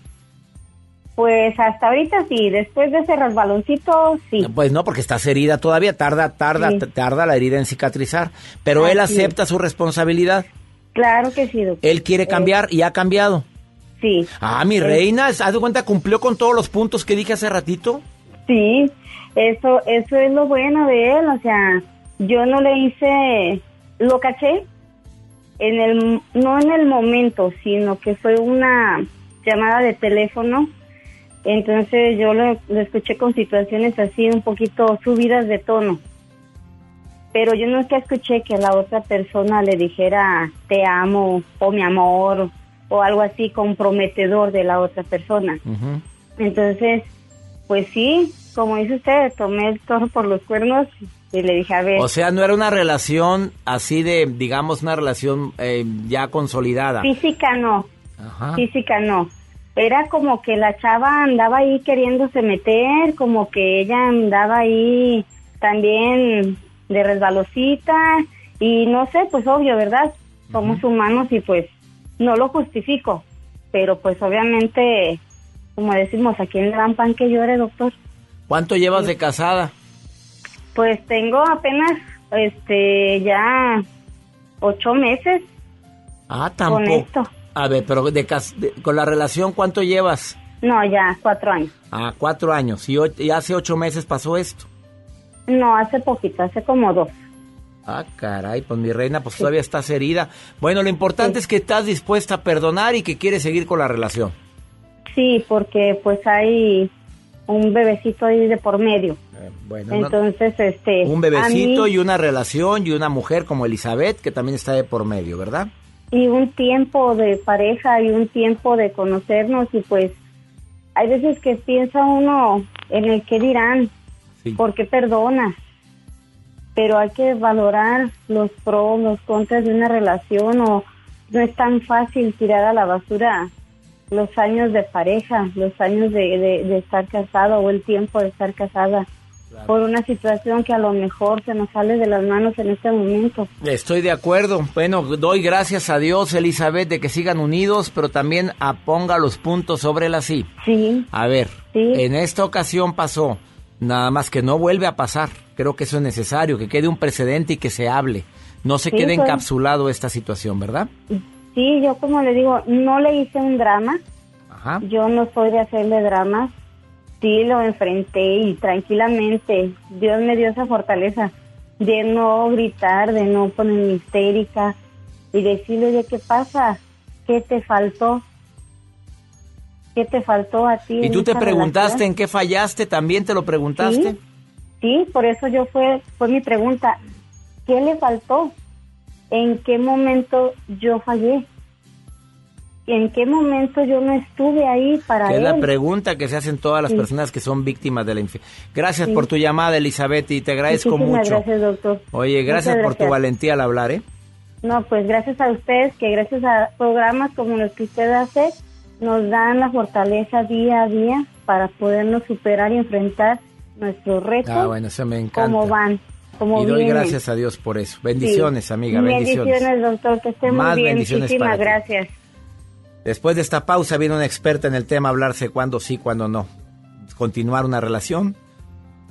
Pues hasta ahorita sí, después de ese resbaloncito, sí. Pues no, porque estás herida todavía, tarda, tarda, Sí. tarda la herida en cicatrizar. Pero él es. acepta su responsabilidad. Claro que sí, doctor. Él quiere cambiar y ha cambiado. Sí. Ah, mi Eh, reina, ¿haz de cuenta cumplió con todos los puntos que dije hace ratito? Sí, eso, eso es lo bueno de él, o sea, yo no le hice, lo caché, en el, no en el momento, sino que fue una llamada de teléfono, entonces yo lo, lo escuché con situaciones así un poquito subidas de tono, pero yo nunca escuché que la otra persona le dijera te amo o mi amor o algo así comprometedor de la otra persona. Entonces, pues sí, como dice usted, tomé el toro por los cuernos y le dije, a ver, O sea, no era una relación así de, digamos, una relación eh, ya consolidada. física no, Ajá. física no. Era como que la chava andaba ahí queriéndose meter, como que ella andaba ahí también de resbalosita y no sé, pues obvio, ¿verdad? Somos humanos y pues no lo justifico, pero pues obviamente, como decimos, ¿a quién le dan pan que llore, doctor? ¿Cuánto llevas de casada? Pues tengo apenas, este, ya ocho meses Ah, con tampoco. esto. A ver, pero de de- con la relación, ¿cuánto llevas? No, ya cuatro años. Ah, cuatro años. Y, y hace ocho meses pasó esto. No, hace poquito, hace como dos. Ah, caray, pues mi reina, pues todavía estás herida. Bueno, lo importante es que estás dispuesta a perdonar y que quieres seguir con la relación. Sí, porque pues hay un bebecito ahí de por medio. Bueno, no- Entonces, este... un bebecito mí- y una relación y una mujer como Elizabeth, que también está de por medio, ¿verdad? y un tiempo de pareja y un tiempo de conocernos y pues hay veces que piensa uno en el que dirán, por qué perdonas, pero hay que valorar los pros, los contras de una relación o no es tan fácil tirar a la basura los años de pareja, los años de, de- de estar casado o el tiempo de estar casada por una situación que a lo mejor se nos sale de las manos en este momento. Estoy de acuerdo. Bueno, doy gracias a Dios, Elizabeth, de que sigan unidos, pero también a ponga los puntos sobre las sí. Sí. A ver, Sí. en esta ocasión pasó, nada más que no vuelve a pasar. Creo que eso es necesario, que quede un precedente y que se hable. No se Sí, quede pues. encapsulado esta situación, ¿verdad? Sí, yo como le digo, no le hice un drama. Ajá. Yo no soy de hacerle dramas. Sí, lo enfrenté y tranquilamente. Dios me dio esa fortaleza de no gritar, de no ponerme histérica y decirle, oye, ¿qué pasa? ¿Qué te faltó? ¿Qué te faltó a ti? ¿Y tú te preguntaste relación? en qué fallaste? ¿También te lo preguntaste? Sí, sí, por eso yo fue, fue mi pregunta. ¿Qué le faltó? ¿En qué momento yo fallé? ¿En qué momento yo no estuve ahí para Que es la él? pregunta que se hacen todas las Sí. personas que son víctimas de la infidelidad. Gracias Sí. por tu llamada, Elizabeth, y te agradezco Muchísimas mucho. gracias, doctor. Oye, gracias Muchas por tu gracias. valentía al hablar, ¿eh? No, pues gracias a ustedes, que gracias a programas como los que usted hace, nos dan la fortaleza día a día para podernos superar y enfrentar nuestros retos. Ah, bueno, eso me encanta. Cómo van, y doy vienen. gracias a Dios por eso. Bendiciones, Sí. amiga, bendiciones. Bendiciones, doctor, que esté Más muy bien. bendiciones Muchísimas para ti. gracias. Después de esta pausa viene una experta en el tema a hablarse cuándo sí, cuándo no. Continuar una relación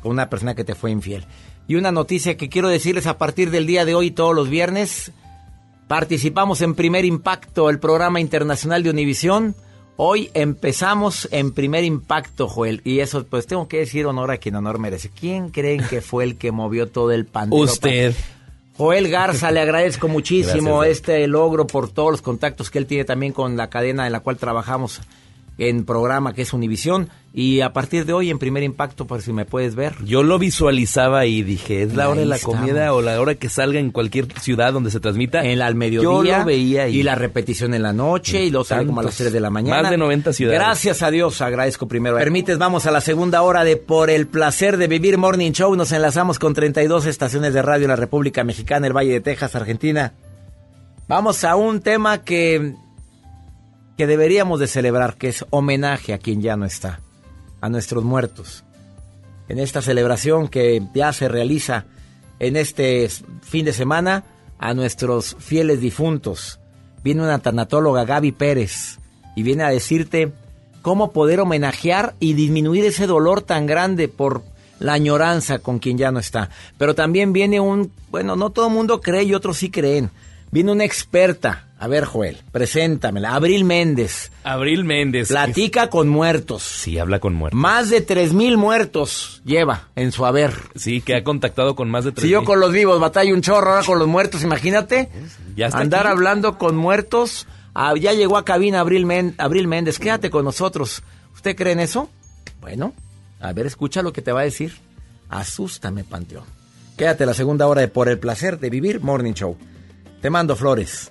con una persona que te fue infiel. Y una noticia que quiero decirles a partir del día de hoy, todos los viernes, participamos en Primer Impacto, el programa internacional de Univisión. Hoy empezamos en Primer Impacto, Joel. Y eso, pues tengo que decir honor a quien honor merece. ¿Quién creen que fue el que movió todo el pandero? Usted. Joel Garza, le agradezco muchísimo Gracias, este logro por todos los contactos que él tiene también con la cadena en la cual trabajamos en programa que es Univisión. Y a partir de hoy, en primer impacto, por si me puedes ver. Yo lo visualizaba y dije, es la hora de la comida o la hora que salga en cualquier ciudad donde se transmita. En la al mediodía. Yo lo veía ahí. Y la repetición en la noche y luego sale como a las Tantos, 3 de la mañana. más de 90 ciudades. Gracias a Dios, agradezco primero. Permites, vamos a la segunda hora de Por el placer de vivir Morning Show. Nos enlazamos con 32 estaciones de radio en la República Mexicana, el Valle de Texas, Argentina. Vamos a un tema que que deberíamos de celebrar, que es homenaje a quien ya no está, a nuestros muertos. En esta celebración que ya se realiza en este fin de semana, a nuestros fieles difuntos. Viene una tanatóloga, Gaby Pérez, y viene a decirte cómo poder homenajear y disminuir ese dolor tan grande por la añoranza con quien ya no está. Pero también viene un, bueno, no todo el mundo cree y otros sí creen. Viene una experta. A ver, Joel, preséntamela. Abril Méndez. Abril Méndez. Platica con muertos. Sí, habla con muertos. Más de tres mil muertos lleva en su haber. Sí, que ha contactado con más de tres Si yo con los vivos batalla un chorro, ahora con los muertos, imagínate. Ya está Andar aquí. hablando con muertos. Ah, ya llegó a cabina Abril, Men- Abril Méndez. Quédate con nosotros. ¿Usted cree en eso? Bueno, a ver, escucha lo que te va a decir. Asústame, Panteón. Quédate la segunda hora de Por el placer de vivir Morning Show. Te mando flores.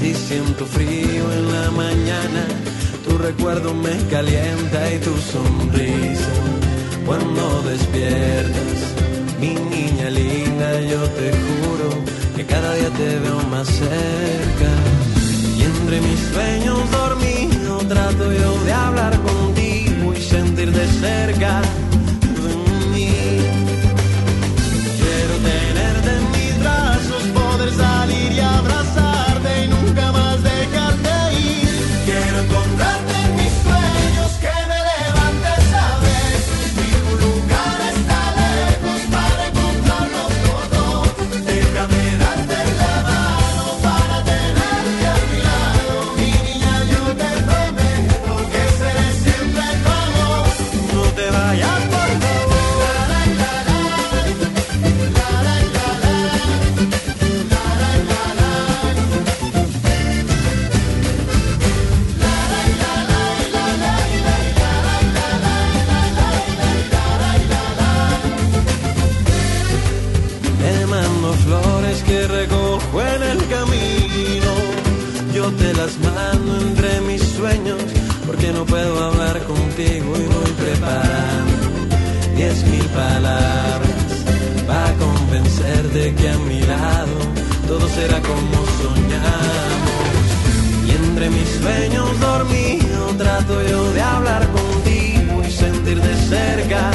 si siento frío en la mañana, tu recuerdo me calienta y tu sonrisa cuando despiertas. Mi niña linda, yo te juro que cada día te veo más cerca. Y entre mis sueños dormidos trato yo de hablar contigo y sentir de cerca que a mi lado todo será como soñamos. Y entre mis sueños dormidos trato yo de hablar contigo y sentir de cerca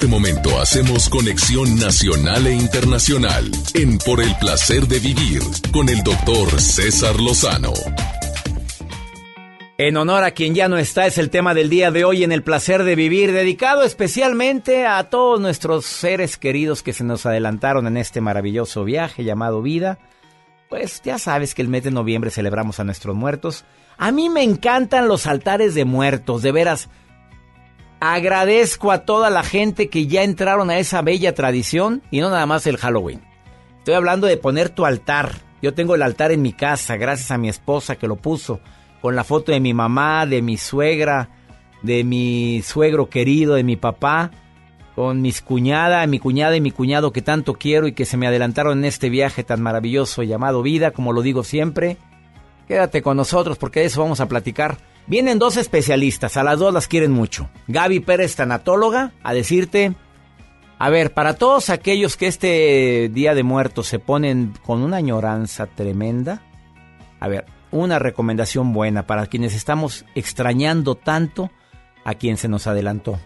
este momento hacemos conexión nacional e internacional en Por el placer de vivir con el doctor César Lozano. En honor a quien ya no está es el tema del día de hoy en el placer de vivir, dedicado especialmente a todos nuestros seres queridos que se nos adelantaron en este maravilloso viaje llamado vida. Pues ya sabes que el mes de noviembre celebramos a nuestros muertos. A mí me encantan los altares de muertos, de veras. Agradezco a toda la gente que ya entraron a esa bella tradición y no nada más el Halloween. Estoy hablando de poner tu altar. Yo tengo el altar en mi casa, gracias a mi esposa que lo puso con la foto de mi mamá, de mi suegra, de mi suegro querido, de mi papá, con mis cuñada, mi cuñada y mi cuñado que tanto quiero y que se me adelantaron en este viaje tan maravilloso llamado vida, como lo digo siempre. Quédate con nosotros porque de eso vamos a platicar. Vienen dos especialistas, a las dos las quieren mucho. Gaby Pérez, tanatóloga, a decirte, a ver, para todos aquellos que este Día de Muertos se ponen con una añoranza tremenda, a ver, una recomendación buena para quienes estamos extrañando tanto a quien se nos adelantó.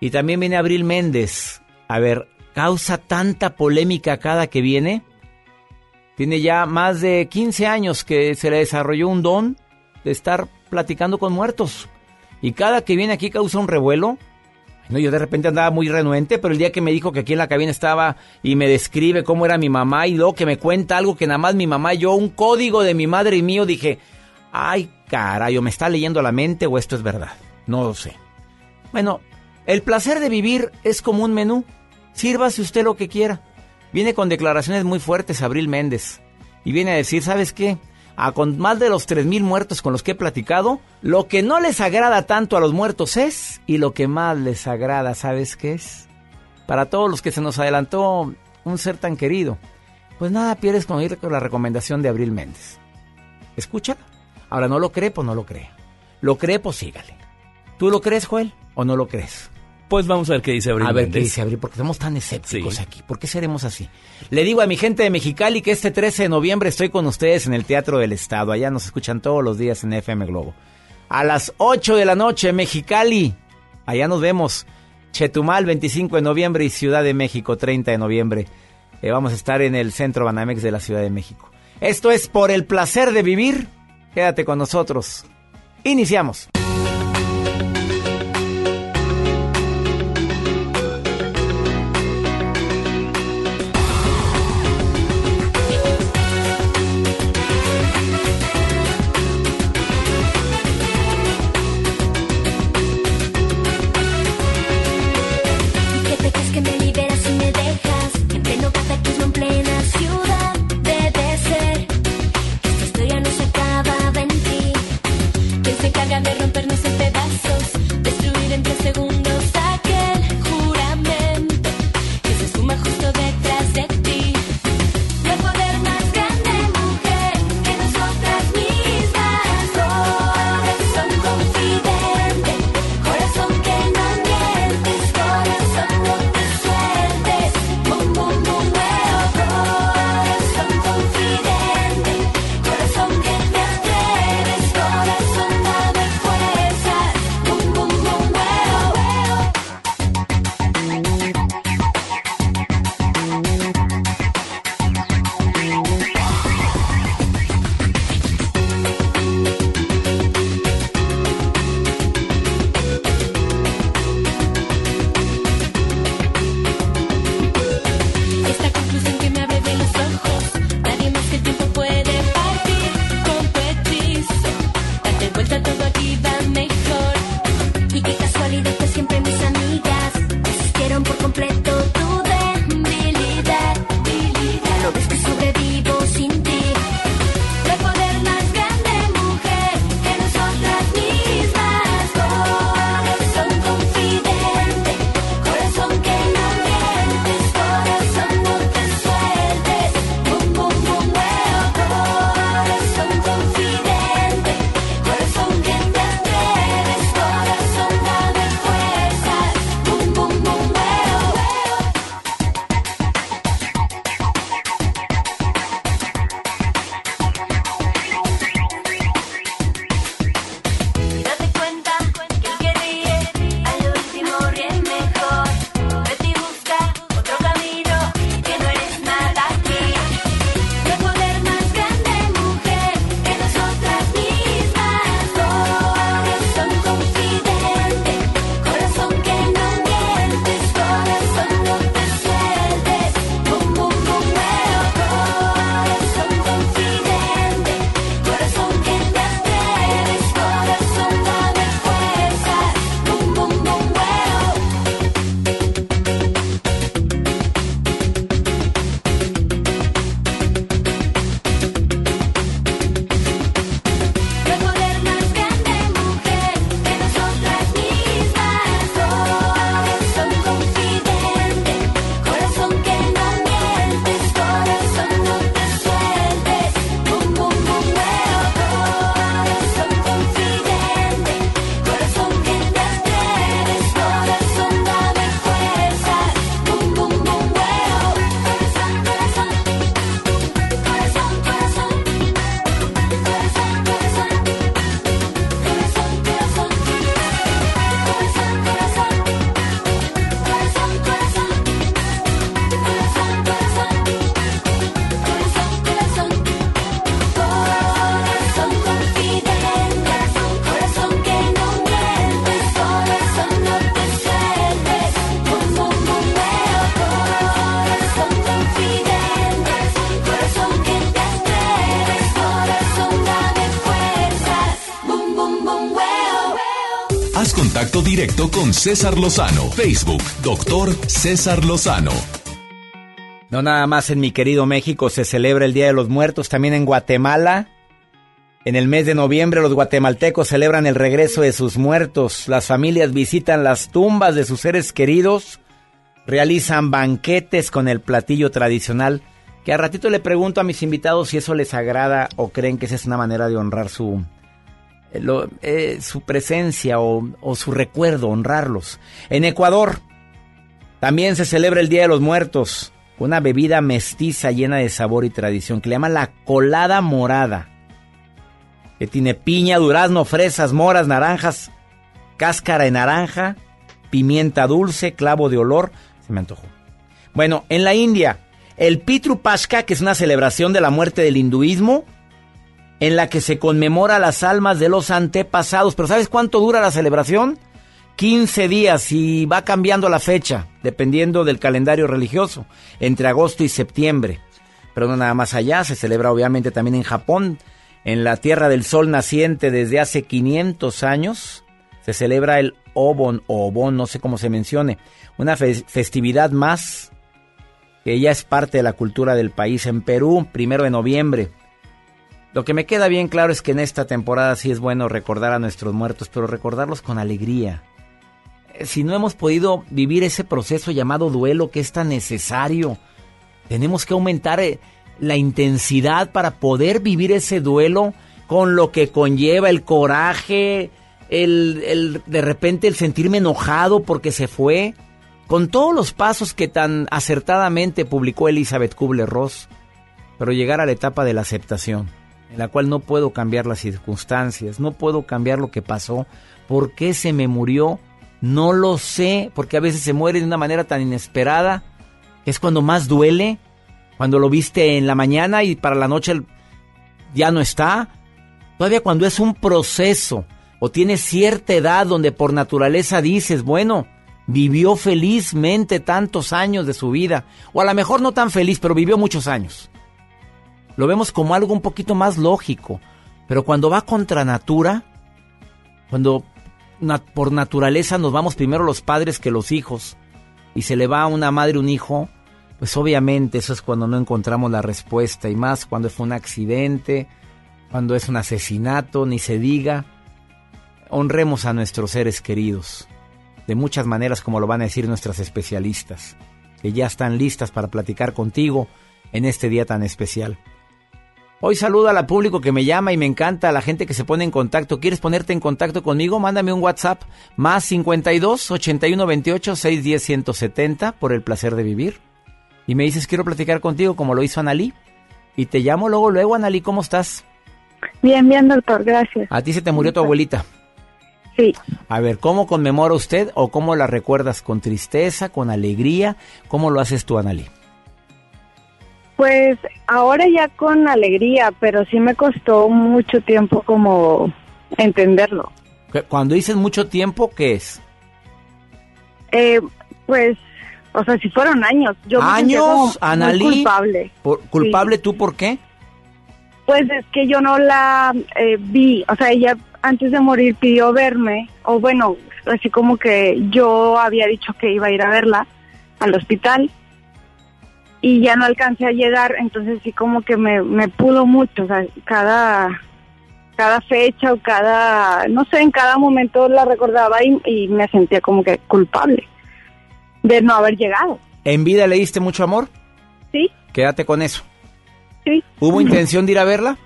Y también viene Abril Méndez. A ver, ¿causa tanta polémica cada que viene? Tiene ya más de 15 años que se le desarrolló un don de estar platicando con muertos. Y cada que viene aquí causa un revuelo. No, yo de repente andaba muy renuente, pero el día que me dijo que aquí en la cabina estaba y me describe cómo era mi mamá y luego que me cuenta algo que nada más mi mamá yo, un código de mi madre y mío, dije, ay caray, o me está leyendo la mente o esto es verdad. No lo sé. Bueno, el placer de vivir es como un menú. Sírvase usted lo que quiera. Viene con declaraciones muy fuertes Abril Méndez. Y viene a decir, ¿sabes qué? A con más de los 3.000 muertos con los que he platicado, lo que no les agrada tanto a los muertos es, y lo que más les agrada, ¿sabes qué es? Para todos los que se nos adelantó un ser tan querido, pues nada pierdes con ir con la recomendación de Abril Méndez. Escucha. Ahora no lo cree, pues no lo cree. Lo cree, pues sígale. ¿Tú lo crees, Joel, o no lo crees? Pues vamos a ver qué dice Abril. A ver qué dice Abril, porque somos tan escépticos aquí. ¿Por qué seremos así? Le digo a mi gente de Mexicali que este 13 de noviembre estoy con ustedes en el Teatro del Estado. Allá nos escuchan todos los días en FM Globo. A las 8 de la noche, Mexicali. Allá nos vemos. Chetumal, 25 de noviembre y Ciudad de México, 30 de noviembre. Eh, vamos a estar en el Centro Banamex de la Ciudad de México. Esto es por el placer de vivir. Quédate con nosotros. Iniciamos. Con César Lozano. Facebook, doctor César Lozano. No nada más en mi querido México se celebra el Día de los Muertos, también en Guatemala. En el mes de noviembre los guatemaltecos celebran el regreso de sus muertos. Las familias visitan las tumbas de sus seres queridos, realizan banquetes con el platillo tradicional, que a ratito le pregunto a mis invitados si eso les agrada o creen que esa es una manera de honrar su, lo- eh, su presencia o, o su recuerdo, honrarlos. En Ecuador también se celebra el Día de los Muertos, una bebida mestiza llena de sabor y tradición que le llaman la colada morada, que tiene piña, durazno, fresas, moras, naranjas, cáscara de naranja, pimienta dulce, clavo de olor. Se me antojó. Bueno, en la India, el Pitru Pashka, que es una celebración de la muerte del hinduismo, en la que se conmemora las almas de los antepasados. Pero ¿sabes cuánto dura la celebración? 15 días y va cambiando la fecha, dependiendo del calendario religioso, entre agosto y septiembre. Pero no nada más allá, se celebra obviamente también en Japón, en la Tierra del Sol naciente desde hace 500 años. Se celebra el Obon o Obon, no sé cómo se mencione, una fe- festividad más que ya es parte de la cultura del país. En Perú, primero de noviembre, lo que me queda bien claro es que en esta temporada sí es bueno recordar a nuestros muertos, pero recordarlos con alegría. Eh, Si no hemos podido vivir ese proceso llamado duelo que es tan necesario, tenemos que aumentar eh, la intensidad para poder vivir ese duelo con lo que conlleva el coraje, el, el- de repente el sentirme enojado porque se fue, con todos los pasos que tan acertadamente publicó Elizabeth Kubler-Ross, pero llegar a la etapa de la aceptación, en la cual no puedo cambiar las circunstancias, no puedo cambiar lo que pasó, por qué se me murió, no lo sé, porque a veces se muere de una manera tan inesperada, que es cuando más duele, cuando lo viste en la mañana y para la noche ya no está, todavía cuando es un proceso o tienes cierta edad donde por naturaleza dices, bueno, vivió felizmente tantos años de su vida, o a lo mejor no tan feliz, pero vivió muchos años. Lo vemos como algo un poquito más lógico, pero cuando va contra natura, cuando por naturaleza nos vamos primero los padres que los hijos, y se le va a una madre un hijo, pues obviamente eso es cuando no encontramos la respuesta, y más cuando fue un accidente, cuando es un asesinato, ni se diga. Honremos a nuestros seres queridos, de muchas maneras como lo van a decir nuestras especialistas, que ya están listas para platicar contigo en este día tan especial. Hoy saludo al público que me llama y me encanta, a la gente que se pone en contacto. ¿Quieres ponerte en contacto conmigo? Mándame un WhatsApp más 52 81 28 610 170 por el placer de vivir. Y me dices, quiero platicar contigo como lo hizo Analí. Y te llamo luego, luego, Analí, ¿cómo estás? Bien, bien, doctor, gracias. A ti se te murió tu abuelita. Sí. A ver, ¿cómo conmemora usted o cómo la recuerdas? ¿Con tristeza, con alegría? ¿Cómo lo haces tú, Analí? Pues ahora ya con alegría, pero sí me costó mucho tiempo como entenderlo. ¿Qué- Cuando dices mucho tiempo, ¿qué es? Eh, pues, o sea, si fueron años. Yo ¿Años, Analí? culpable. Por- ¿Culpable tú por qué? Pues es que yo no la eh, vi, o sea, ella antes de morir pidió verme, o bueno, así como que yo había dicho que iba a ir a verla al hospital y ya no alcancé a llegar, entonces sí como que me, me pudo mucho, o sea, cada, cada fecha o cada, no sé, en cada momento la recordaba y, y me sentía como que culpable de no haber llegado. ¿En vida le diste mucho amor? Sí, Quédate con eso. sí. ¿Hubo intención de ir a verla?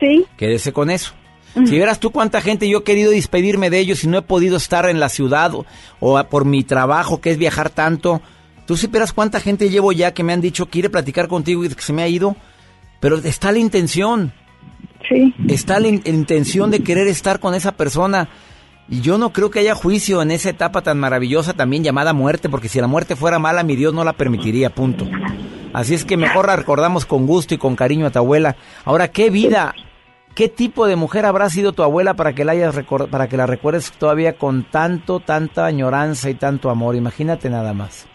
Sí. Quédese con eso. Si vieras tú cuánta gente yo he querido despedirme de ellos y no he podido estar en la ciudad o, por mi trabajo que es viajar tanto. Tú supieras cuánta gente llevo ya que me han dicho quiere platicar contigo y que se me ha ido. Pero está la intención. Sí. Está la in- intención de querer estar con esa persona. Y yo no creo que haya juicio en esa etapa tan maravillosa también llamada muerte, porque si la muerte fuera mala, mi Dios no la permitiría, punto. Así es que mejor la recordamos con gusto y con cariño a tu abuela. Ahora, ¿qué vida, qué tipo de mujer habrá sido tu abuela para que la hayas para que la recuerdes todavía con tanto, tanta añoranza y tanto amor? Imagínate nada más.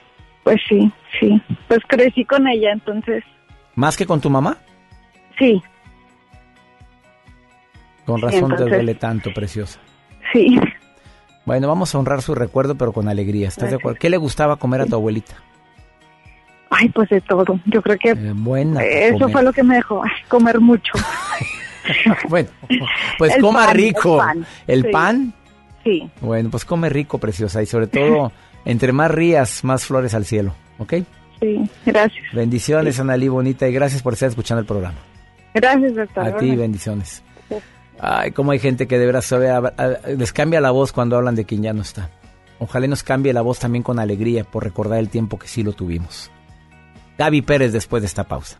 Pues sí, sí. Pues crecí con ella, entonces ¿Más que con tu mamá? sí, Con razón te duele tanto, preciosa. sí. Bueno, vamos a honrar su recuerdo, pero con alegría. ¿Estás de acuerdo? ¿Qué le gustaba comer a tu abuelita? Ay, pues de todo. Yo creo que Eh, buena. eso comer. fue lo que me dejó ay, comer mucho. bueno, pues El coma pan, rico. el pan. ¿El Sí. pan? Sí. Bueno, pues come rico, preciosa. Y sobre todo, entre más rías, más flores al cielo. ¿Ok? Sí, gracias. Bendiciones, Analí, bonita. Y gracias por estar escuchando el programa. Gracias, doctor. A ti, bendiciones. Ay, cómo hay gente que de veras les cambia la voz cuando hablan de quien ya no está. Ojalá nos cambie la voz también con alegría por recordar el tiempo que sí lo tuvimos. Gaby Pérez después de esta pausa.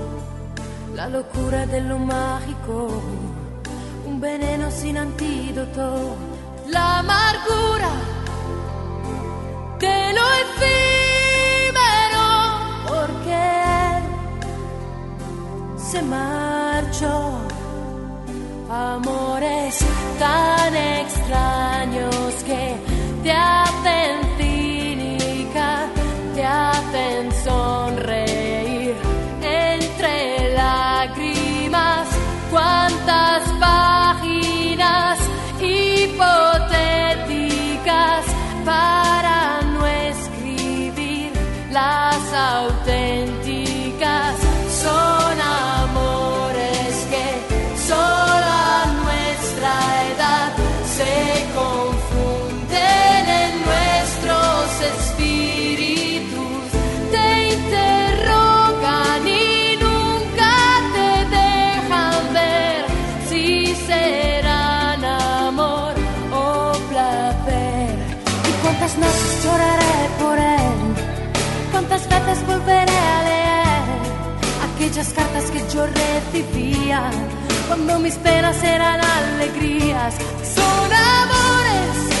la locura de lo mágico, un veneno sin antídoto, la amargura de lo efímero, porque él se marchó. Amores tan extraños que te hacen cínica, te hacen sonreír las auténticas. Leer aquellas cartas que yo recibía cuando mis penas eran alegrías? Son amores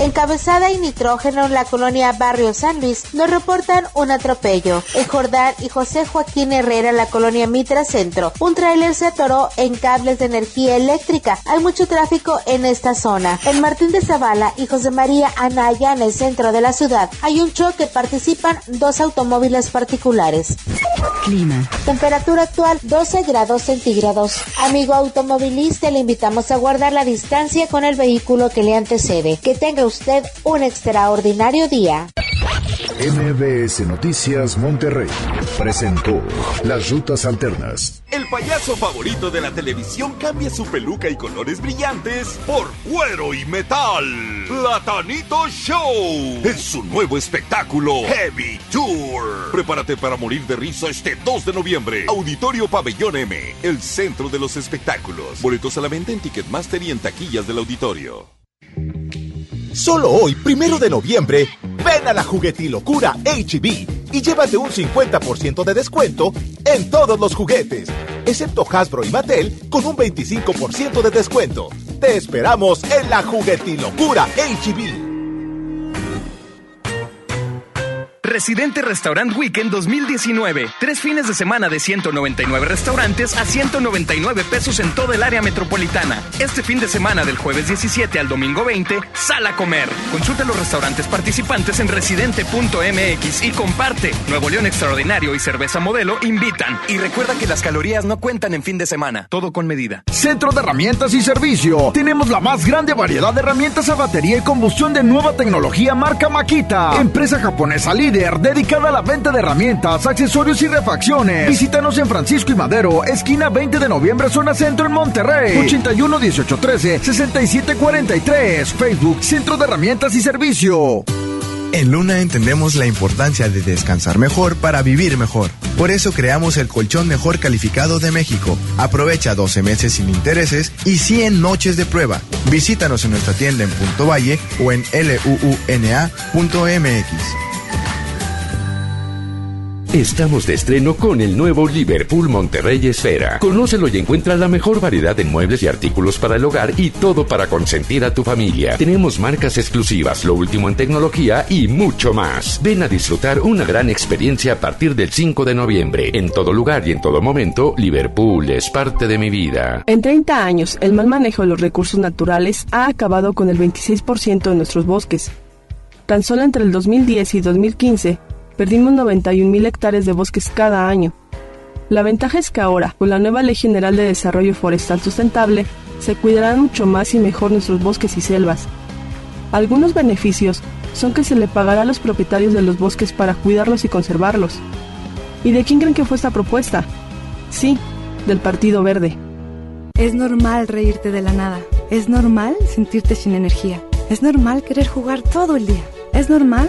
Encabezada y nitrógeno en la colonia Barrio San Luis nos reportan un atropello. En Jordán y José Joaquín Herrera en la colonia Mitra Centro, un tráiler se atoró en cables de energía eléctrica. Hay mucho tráfico en esta zona. En Martín de Zavala y José María Anaya en el centro de la ciudad hay un choque, participan dos automóviles particulares. Clima. Temperatura actual 12 grados centígrados. Amigo automovilista, le invitamos a guardar la distancia con el vehículo que le antecede. Que tenga usted un extraordinario día. MBS Noticias Monterrey presentó Las Rutas Alternas. El payaso favorito de la televisión cambia su peluca y colores brillantes por cuero y metal. Platanito Show es su nuevo espectáculo Heavy Tour. Prepárate para morir de risa este 2 de noviembre. Auditorio Pabellón M, el centro de los espectáculos. Boletos a la venta en Ticketmaster y en taquillas del auditorio. Solo hoy, primero de noviembre, ven a la juguetilocura HB y llévate un 50% de descuento en todos los juguetes, excepto Hasbro y Mattel con un 25% de descuento. Te esperamos en la juguetilocura HB. Residente Restaurant Weekend 2019. Tres fines de semana de 199 restaurantes a 199 pesos en toda el área metropolitana. Este fin de semana del jueves 17 al domingo 20, sal a comer. Consulta los restaurantes participantes en residente.mx y comparte. Nuevo León Extraordinario y Cerveza Modelo invitan. Y recuerda que las calorías no cuentan en fin de semana. Todo con medida. Centro de Herramientas y Servicio. Tenemos la más grande variedad de herramientas a batería y combustión de nueva tecnología marca Makita. Empresa japonesa líder dedicada a la venta de herramientas, accesorios y refacciones. Visítanos en Francisco y Madero, esquina 20 de noviembre, zona centro en Monterrey. 81 18 13 67 43. Facebook Centro de Herramientas y Servicio. En Luna entendemos la importancia de descansar mejor para vivir mejor. Por eso creamos el colchón mejor calificado de México. Aprovecha 12 meses sin intereses y 100 noches de prueba. Visítanos en nuestra tienda en Punto Valle o en luuna.mx. Estamos de estreno con el nuevo Liverpool Monterrey Esfera. Conócelo y encuentra la mejor variedad de muebles y artículos para el hogar y todo para consentir a tu familia. Tenemos marcas exclusivas, lo último en tecnología y mucho más. Ven a disfrutar una gran experiencia a partir del 5 de noviembre. En todo lugar y en todo momento, Liverpool es parte de mi vida. En 30 años, el mal manejo de los recursos naturales ha acabado con el 26% de nuestros bosques. Tan solo entre el 2010 y 2015, perdimos 91.000 hectáreas de bosques cada año. La ventaja es que ahora, con la nueva Ley General de Desarrollo Forestal Sustentable, se cuidarán mucho más y mejor nuestros bosques y selvas. Algunos beneficios son que se le pagará a los propietarios de los bosques para cuidarlos y conservarlos. ¿Y de quién creen que fue esta propuesta? Sí, del Partido Verde. Es normal reírte de la nada. Es normal sentirte sin energía. Es normal querer jugar todo el día. Es normal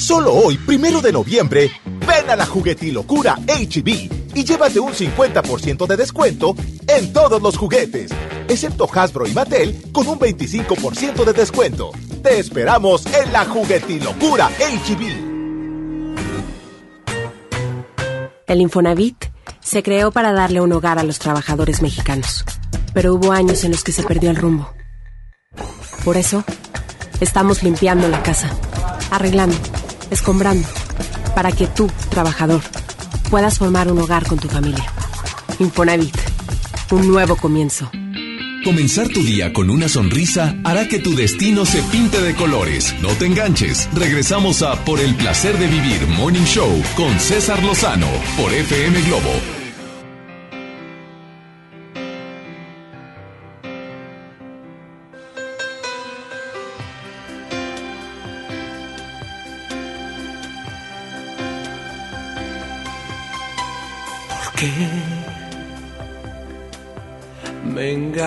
Solo hoy, primero de noviembre, ven a la juguetilocura HB y llévate un 50% de descuento en todos los juguetes, excepto Hasbro y Mattel con un 25% de descuento. Te esperamos en la juguetilocura HB. El Infonavit se creó para darle un hogar a los trabajadores mexicanos, pero hubo años en los que se perdió el rumbo. Por eso, estamos limpiando la casa, arreglando, escombrando, para que tú, trabajador, puedas formar un hogar con tu familia. Infonavit, un nuevo comienzo. Comenzar tu día con una sonrisa hará que tu destino se pinte de colores. No te enganches. Regresamos a Por el placer de vivir Morning Show con César Lozano por FM Globo.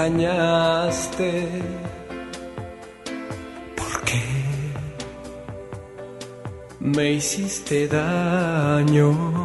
Engañaste? ¿Por qué me hiciste daño?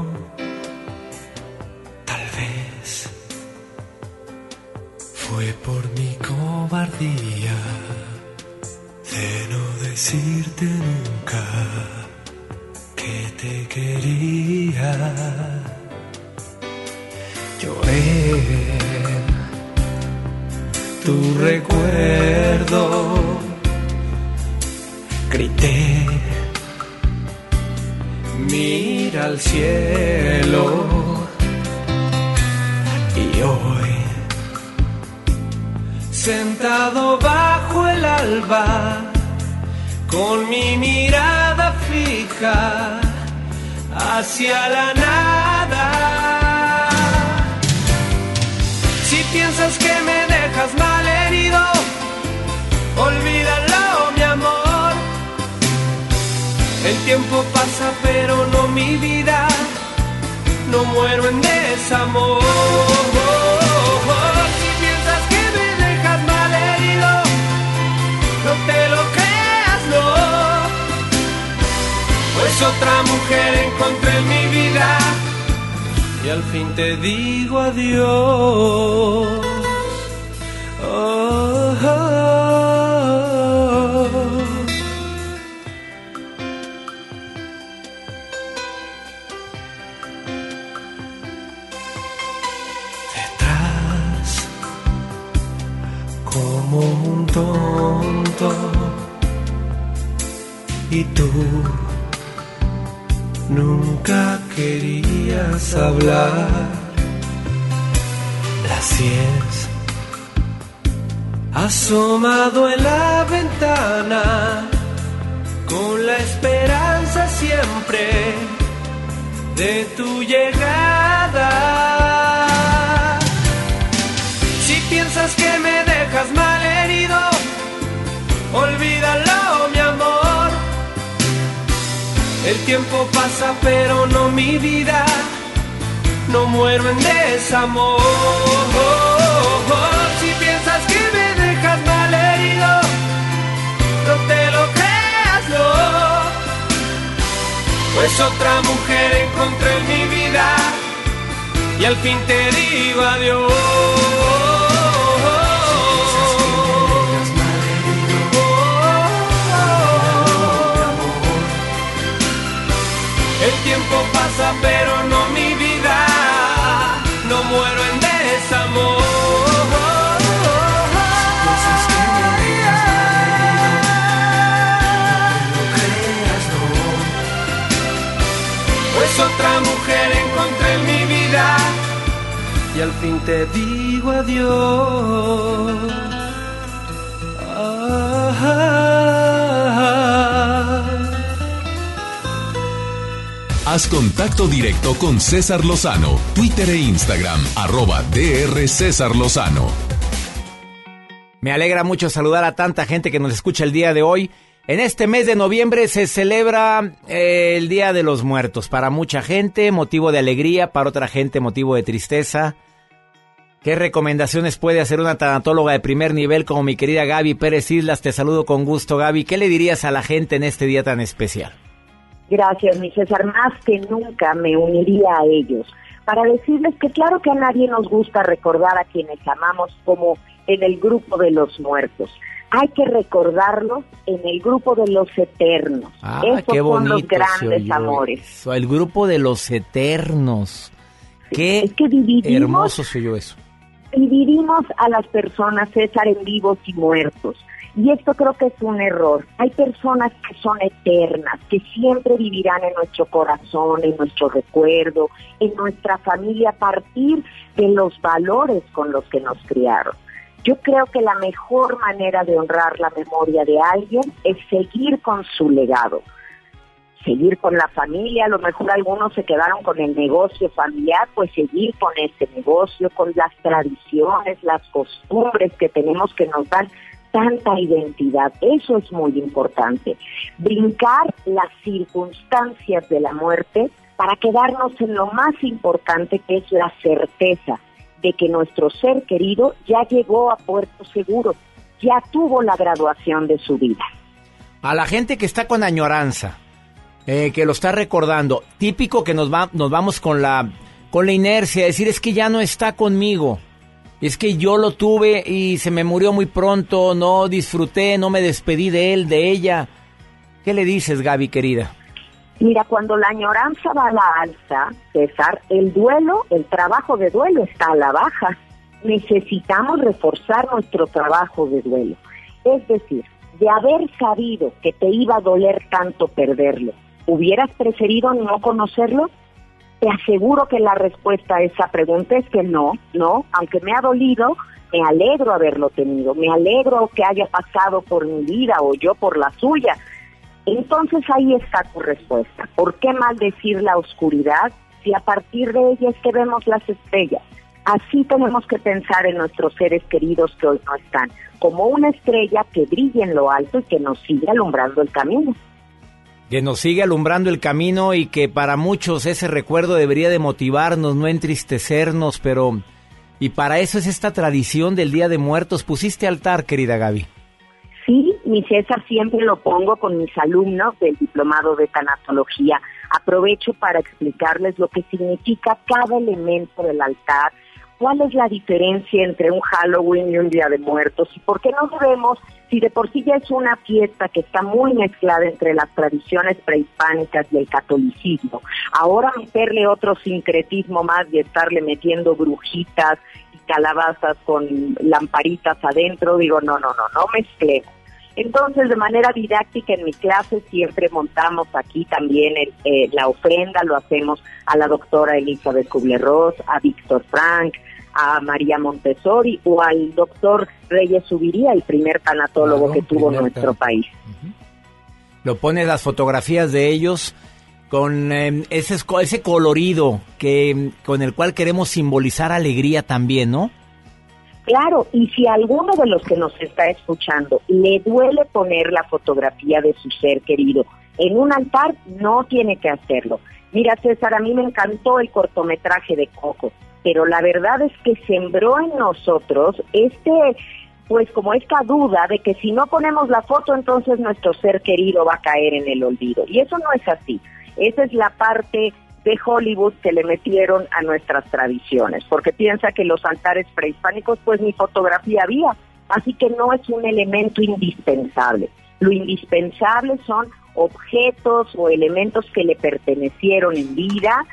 César Lozano, Twitter e Instagram, arroba DR César Lozano. Me alegra mucho saludar a tanta gente que nos escucha el día de hoy. En este mes de noviembre se celebra eh, el Día de los Muertos. Para mucha gente, motivo de alegría, para otra gente, motivo de tristeza. ¿Qué recomendaciones puede hacer una tanatóloga de primer nivel como mi querida Gaby Pérez Islas? Te saludo con gusto, Gaby. ¿Qué le dirías a la gente en este día tan especial? Gracias, mi César. Más que nunca me uniría a ellos, para decirles que claro que a nadie nos gusta recordar a quienes amamos como en el grupo de los muertos. Hay que recordarlos en el grupo de los eternos. Ah, Esos qué son bonito los se grandes amores. eso, el grupo de los eternos. Qué es que dividimos- hermoso se oyó eso. Dividimos a las personas, César, en vivos y muertos. Y esto creo que es un error. Hay personas que son eternas, que siempre vivirán en nuestro corazón, en nuestro recuerdo, en nuestra familia, a partir de los valores con los que nos criaron. Yo creo que la mejor manera de honrar la memoria de alguien es seguir con su legado seguir con la familia, a lo mejor algunos se quedaron con el negocio familiar, pues seguir con ese negocio, con las tradiciones, las costumbres que tenemos que nos dan tanta identidad. Eso es muy importante. Brincar las circunstancias de la muerte para quedarnos en lo más importante que es la certeza de que nuestro ser querido ya llegó a puerto seguro, ya tuvo la graduación de su vida. A la gente que está con añoranza, eh, que lo está recordando, típico que nos, va, nos vamos con la, con la inercia, decir es que ya no está conmigo. Es que yo lo tuve y se me murió muy pronto, no disfruté, no me despedí de él, de ella. ¿Qué le dices, Gaby, querida? Mira, cuando la añoranza va a la alza, César, el duelo, el trabajo de duelo está a la baja. Necesitamos reforzar nuestro trabajo de duelo. Es decir, de haber sabido que te iba a doler tanto perderlo, ¿hubieras preferido no conocerlo? Te aseguro que la respuesta a esa pregunta es que no, no, aunque me ha dolido, me alegro haberlo tenido, me alegro que haya pasado por mi vida o yo por la suya. Entonces ahí está tu respuesta. ¿Por qué maldecir la oscuridad si a partir de ella es que vemos las estrellas? Así tenemos que pensar en nuestros seres queridos que hoy no están, como una estrella que brilla en lo alto y que nos sigue alumbrando el camino. Que nos sigue alumbrando el camino y que para muchos ese recuerdo debería de motivarnos, no entristecernos, pero... Y para eso es esta tradición del Día de Muertos. Pusiste altar, querida Gaby. Sí, mi César siempre lo pongo con mis alumnos del diplomado de tanatología. Aprovecho para explicarles lo que significa cada elemento del altar, cuál es la diferencia entre un Halloween y un Día de Muertos y por qué no debemos, si de por sí ya es una fiesta que está muy mezclada entre las tradiciones prehispánicas y el catolicismo, ahora meterle otro sincretismo más y estarle metiendo brujitas y calabazas con lamparitas adentro, digo, no, no, no, no mezclemos. Entonces, de manera didáctica en mi clase siempre montamos aquí también el, eh, la ofrenda, lo hacemos a la doctora Elizabeth Kubler-Ross, a Víctor Frank, a María Montessori o al doctor Reyes Subiría, el primer tanatólogo Claro, que tuvo nuestro tan- país. Lo pones las fotografías de ellos con eh, ese, ese colorido que con el cual queremos simbolizar alegría también, ¿no? Claro, y si a alguno de los que nos está escuchando le duele poner la fotografía de su ser querido en un altar, no tiene que hacerlo. Mira, César, a mí me encantó el cortometraje de Coco, pero la verdad es que sembró en nosotros este, pues como esta duda de que si no ponemos la foto, entonces nuestro ser querido va a caer en el olvido. Y eso no es así. Esa es la parte de Hollywood que le metieron a nuestras tradiciones, porque piensa que los altares prehispánicos pues ni fotografía había, así que no es un elemento indispensable. Lo indispensable son objetos o elementos que le pertenecieron en vida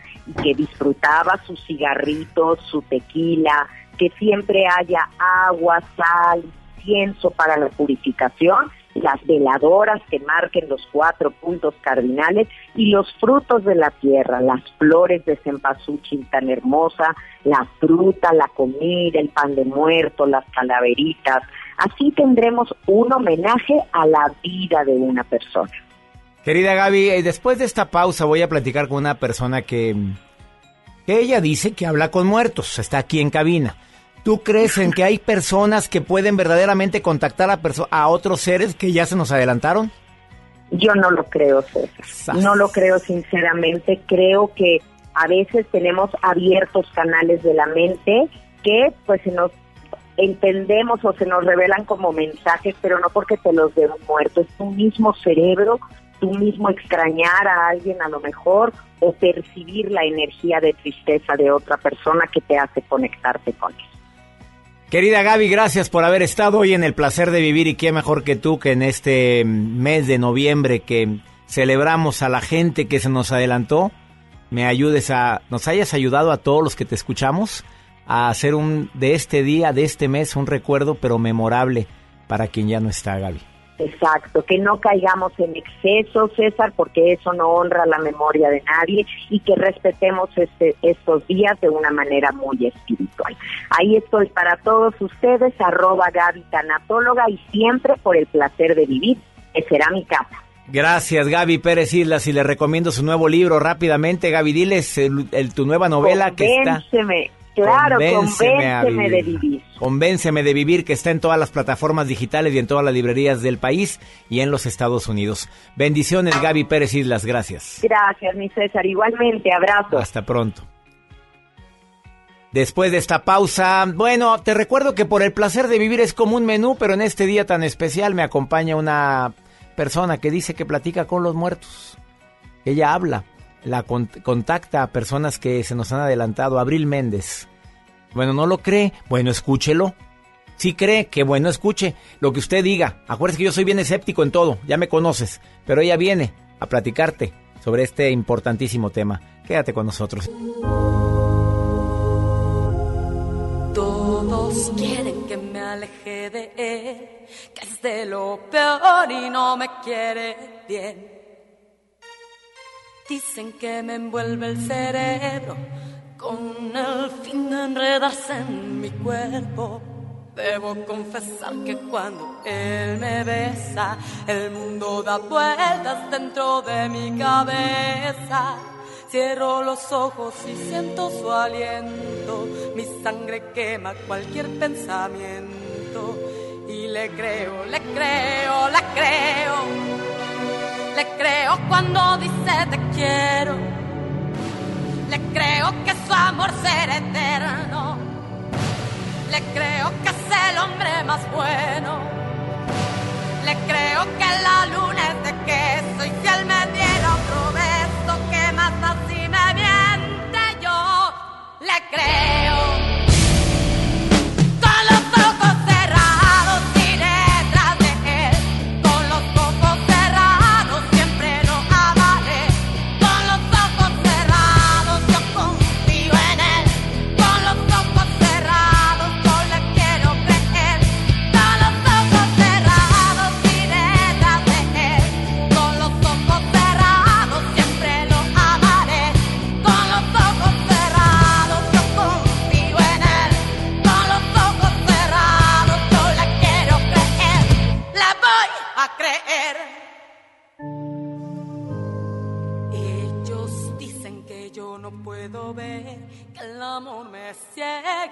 que disfrutaba sus cigarritos, su tequila, que siempre haya agua, sal, incienso para la purificación, las veladoras que marquen los cuatro puntos cardinales y los frutos de la tierra, las flores de cempasúchil tan hermosa, la fruta, la comida, el pan de muerto, las calaveritas. Así tendremos un homenaje a la vida de una persona. Querida Gaby, eh, después de esta pausa voy a platicar con una persona que, que ella dice que habla con muertos, está aquí en cabina. ¿Tú crees en que hay personas que pueden verdaderamente contactar a, a otros seres que ya se nos adelantaron? Yo no lo creo, César. No lo creo sinceramente. Creo que a veces tenemos abiertos canales de la mente que pues se nos entendemos o se nos revelan como mensajes, pero no porque te los dé un muerto. Es tu mismo cerebro tú mismo extrañar a alguien a lo mejor o percibir la energía de tristeza de otra persona que te hace conectarte con él. Querida Gaby, gracias por haber estado hoy en el placer de vivir y qué mejor que tú que en este mes de noviembre que celebramos a la gente que se nos adelantó, me ayudes a, nos hayas ayudado a todos los que te escuchamos a hacer un de este día, de este mes, un recuerdo pero memorable para quien ya no está, Gaby. Exacto, que no caigamos en exceso, César, porque eso no honra la memoria de nadie y que respetemos este, estos días de una manera muy espiritual. Ahí estoy para todos ustedes, arroba Gaby Tanatóloga y siempre por el placer de vivir, que será mi casa. Gracias, Gaby Pérez Islas, y le recomiendo su nuevo libro rápidamente. Gaby, diles el, tu nueva novela que está... Claro, convénceme, de vivir. Convénceme de vivir que está en todas las plataformas digitales y en todas las librerías del país y en los Estados Unidos. Bendiciones, Gaby Pérez Islas, gracias. Gracias, mi César. Igualmente, abrazo. Hasta pronto. Después de esta pausa, bueno, te recuerdo que por el placer de vivir es como un menú, pero en este día tan especial me acompaña una persona que dice que platica con los muertos. Ella habla la contacta a personas que se nos han adelantado. Abril Méndez. Bueno, no lo cree. Bueno, escúchelo. Si cree, que bueno, escuche lo que usted diga. Acuérdese que yo soy bien escéptico en todo, ya me conoces. Pero ella viene a platicarte sobre este importantísimo tema. Quédate con nosotros. Todos quieren que me aleje de él, que es de lo peor y no me quiere bien. Dicen que me envuelve el cerebro con el fin de enredarse en mi cuerpo. Debo confesar que cuando él me besa, el mundo da vueltas dentro de mi cabeza. Cierro los ojos y siento su aliento, mi sangre quema cualquier pensamiento. Y le creo, le creo, le creo le creo cuando dice te quiero. Le creo que su amor será eterno. Le creo que es el hombre más bueno. Le creo que la luna es de queso y si él me diera otro beso que más así me miente yo. Le creo.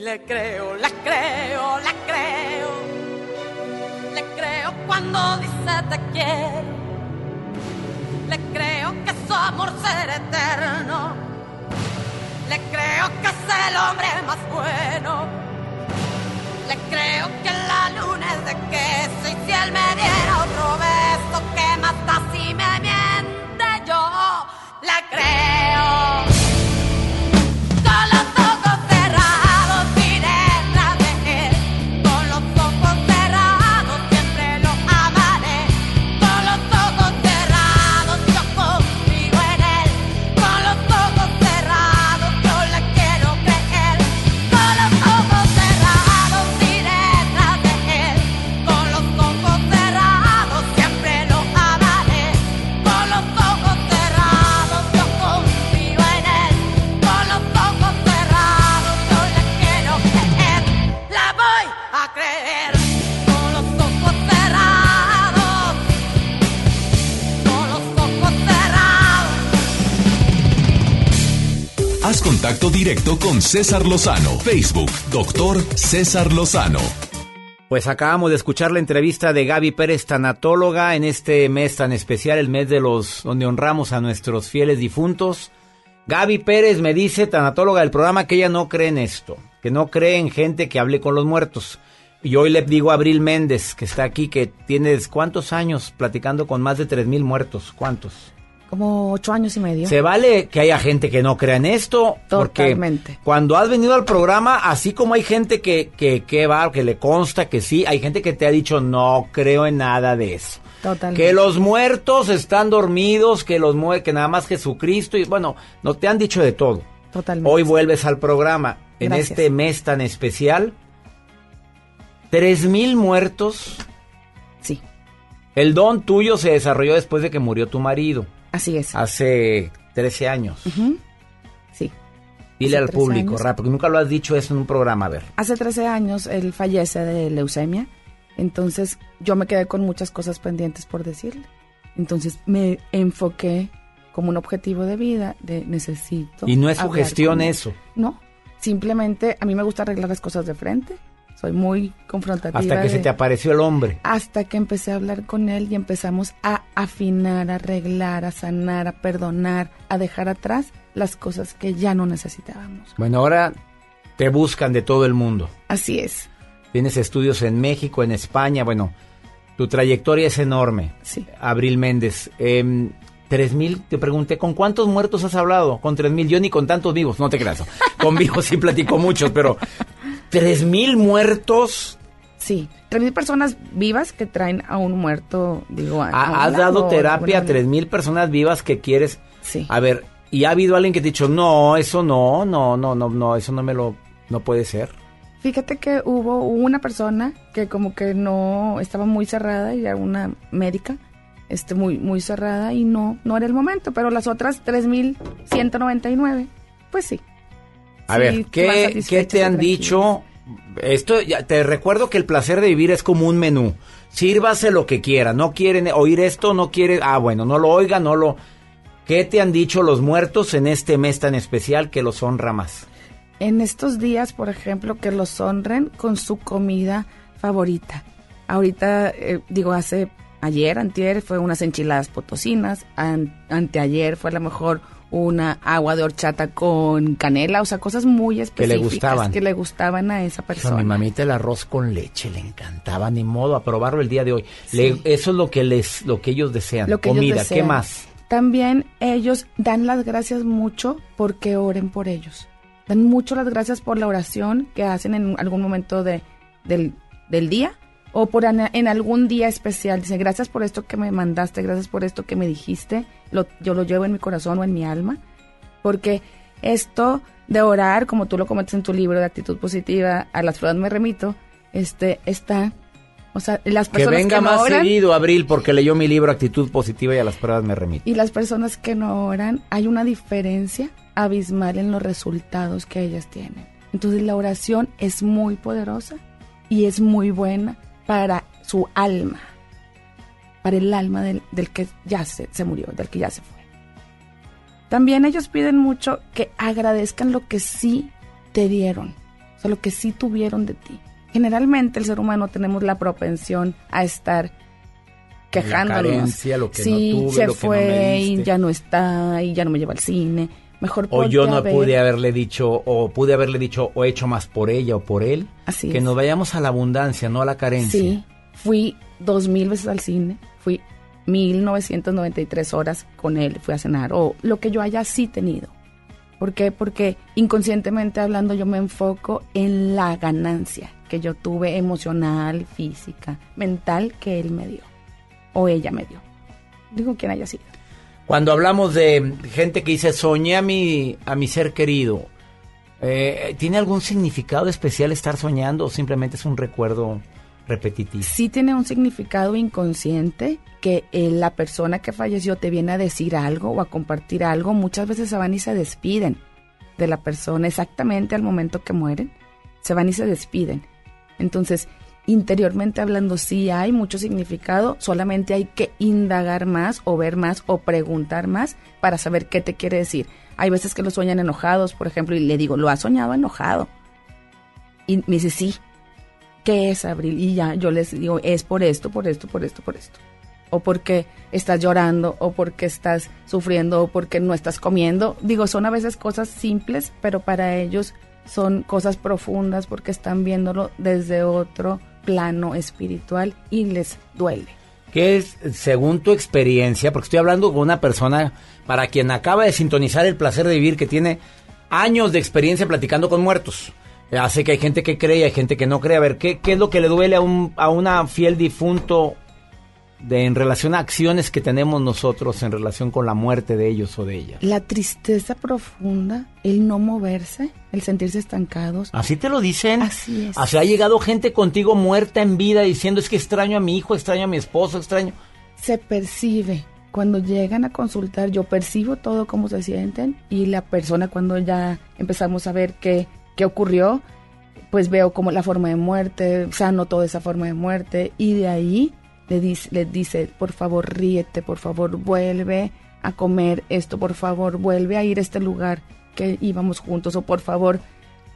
le creo, le creo, le creo. Le creo cuando dice te quiero. Le creo que su amor será eterno. Le creo que es el hombre más bueno. Le creo que la luna es de queso y si él me diera otro beso que mata si me miente yo. Le creo. Contacto directo con César Lozano. Facebook, doctor César Lozano. Pues acabamos de escuchar la entrevista de Gaby Pérez, tanatóloga, en este mes tan especial, el mes de los donde honramos a nuestros fieles difuntos. Gaby Pérez me dice, tanatóloga del programa, que ella no cree en esto, que no cree en gente que hable con los muertos. Y hoy le digo a Abril Méndez, que está aquí, que tienes cuántos años platicando con más de tres mil muertos. ¿Cuántos? Como ocho años y medio. Se vale que haya gente que no crea en esto. Totalmente. Porque cuando has venido al programa, así como hay gente que, que, que va, que le consta que sí, hay gente que te ha dicho no creo en nada de eso. Totalmente. Que los muertos están dormidos, que los mue que nada más Jesucristo y bueno, no te han dicho de todo. Totalmente. Hoy vuelves al programa en Gracias. este mes tan especial. Tres mil muertos. Sí. El don tuyo se desarrolló después de que murió tu marido. Así es. Hace 13 años. Ujú. Sí. Dile Hace al 13 público, rap, porque nunca lo has dicho eso en un programa, a ver. Hace 13 años él fallece de leucemia, entonces yo me quedé con muchas cosas pendientes por decirle. Entonces me enfoqué como un objetivo de vida de necesito. Y no es con él. eso. No, simplemente a mí me gusta arreglar las cosas de frente. Soy muy confrontativa. Hasta que se te apareció el hombre. hasta que empecé a hablar con él y empezamos a afinar, a arreglar, a sanar, a perdonar, a dejar atrás las cosas que ya no necesitábamos. Bueno, ahora te buscan de todo el mundo. Así es. Tienes estudios en México, en España. Bueno, tu trayectoria es enorme. Sí. Abril Méndez. Tres mil, te pregunté, ¿con cuántos muertos has hablado? Con tres mil, yo ni con tantos vivos, no te creas. Con vivos sí platico muchos, pero tres mil muertos. Sí, tres mil personas vivas que traen a un muerto, digo, a, Has dado terapia a tres mil personas vivas que quieres. Sí. A ver, ¿y ha habido alguien que te ha dicho, no, eso no, no, no, no, no, eso no me lo, no puede ser? Fíjate que hubo una persona que como que no estaba muy cerrada y era una médica, este muy muy cerrada y no no era el momento, pero las otras 3199, pues sí. A Sí, ver, ¿qué, ¿qué te han dicho? Esto, ya, te recuerdo que el placer de vivir es como un menú. Sírvase lo que quiera. No quieren oír esto, no quieren. Ah, bueno, no lo oiga, no lo. ¿Qué te han dicho los muertos en este mes tan especial que los honra más? En estos días, por ejemplo, que los honren con su comida favorita. Ahorita, eh, digo, hace ayer, antier, fue unas enchiladas potosinas. an- anteayer fue a lo mejor una agua de horchata con canela. O sea, cosas muy le específicas. gustaban. Que le gustaban a esa Hijo, a persona. mi mamita el arroz con leche le encantaba, ni modo, a probarlo el día de hoy. Le- eso es lo que les, lo que ellos desean. Lo que ellos Comida, ¿qué más? También ellos dan las gracias mucho porque oren por ellos. Dan mucho las gracias por la oración que hacen en algún momento de, del, del día o por en algún día especial. Dice, gracias por esto que me mandaste, gracias por esto que me dijiste. Lo, yo lo llevo en mi corazón o en mi alma. Porque esto de orar, como tú lo comentas en tu libro de actitud positiva, a las pruebas me remito, este, está... O sea, las Que personas venga que no más oran, seguido, Abril, porque leyó mi libro Actitud Positiva y a las pruebas me remito. y las personas que no oran, hay una diferencia abismal en los resultados que ellas tienen. Entonces la oración es muy poderosa y es muy buena para su alma, para el alma del, del que ya se, se murió, del que ya se fue. También ellos piden mucho que agradezcan lo que sí te dieron, o sea, lo que sí tuvieron de ti. Generalmente el ser humano tenemos la propensión a estar quejándonos. carencia, lo que sí, no tuve, se lo que no fue y ya no está y ya no me lleva al cine. Mejor O yo no pude haberle dicho, o pude haberle dicho, o hecho más por ella o por él. Así que es. nos vayamos a la abundancia, no a la carencia. Sí, fui dos mil veces al cine, fui 1993 horas con él, fui a cenar, o lo que yo haya sí tenido. ¿Por qué? Porque inconscientemente hablando yo me enfoco en la ganancia que yo tuve emocional, física, mental que él me dio, o ella me dio. Digo quien haya sido. Cuando hablamos de gente que dice, soñé a mi, a mi ser querido, eh, ¿tiene algún significado especial estar soñando o simplemente es un recuerdo repetitivo? sí tiene un significado inconsciente que eh, la persona que falleció te viene a decir algo o a compartir algo. Muchas veces se van y se despiden de la persona exactamente al momento que mueren. Se van y se despiden. Entonces, interiormente hablando sí hay mucho significado, solamente hay que indagar más o ver más o preguntar más para saber qué te quiere decir. Hay veces que lo sueñan enojados, por ejemplo, y le digo, ¿lo has soñado enojado? Y me dice, sí. ¿Qué es, Abril? Y ya yo les digo, es por esto, por esto, por esto, por esto. O porque estás llorando, o porque estás sufriendo, o porque no estás comiendo. Digo, son a veces cosas simples, pero para ellos son cosas profundas porque están viéndolo desde otro plano espiritual y les duele. ¿Qué es, según tu experiencia, porque estoy hablando con una persona para quien acaba de sintonizar el placer de vivir, que tiene años de experiencia platicando con muertos? Hace que hay gente que cree y hay gente que no cree. A ver, ¿qué, qué es lo que le duele a, un, a una fiel difunto de, en relación a acciones que tenemos nosotros en relación con la muerte de ellos o de ellas? La tristeza profunda, el no moverse, el sentirse estancados. ¿Así te lo dicen? Así es. O sea, ha llegado gente contigo muerta en vida diciendo es que extraño a mi hijo, extraño a mi esposo, extraño. Se percibe. Cuando llegan a consultar, yo percibo todo cómo se sienten y la persona cuando ya empezamos a ver qué, qué ocurrió, pues veo como la forma de muerte, sano toda esa forma de muerte y de ahí le dice, le dice, por favor ríete, por favor vuelve a comer esto, por favor vuelve a ir a este lugar que íbamos juntos o por favor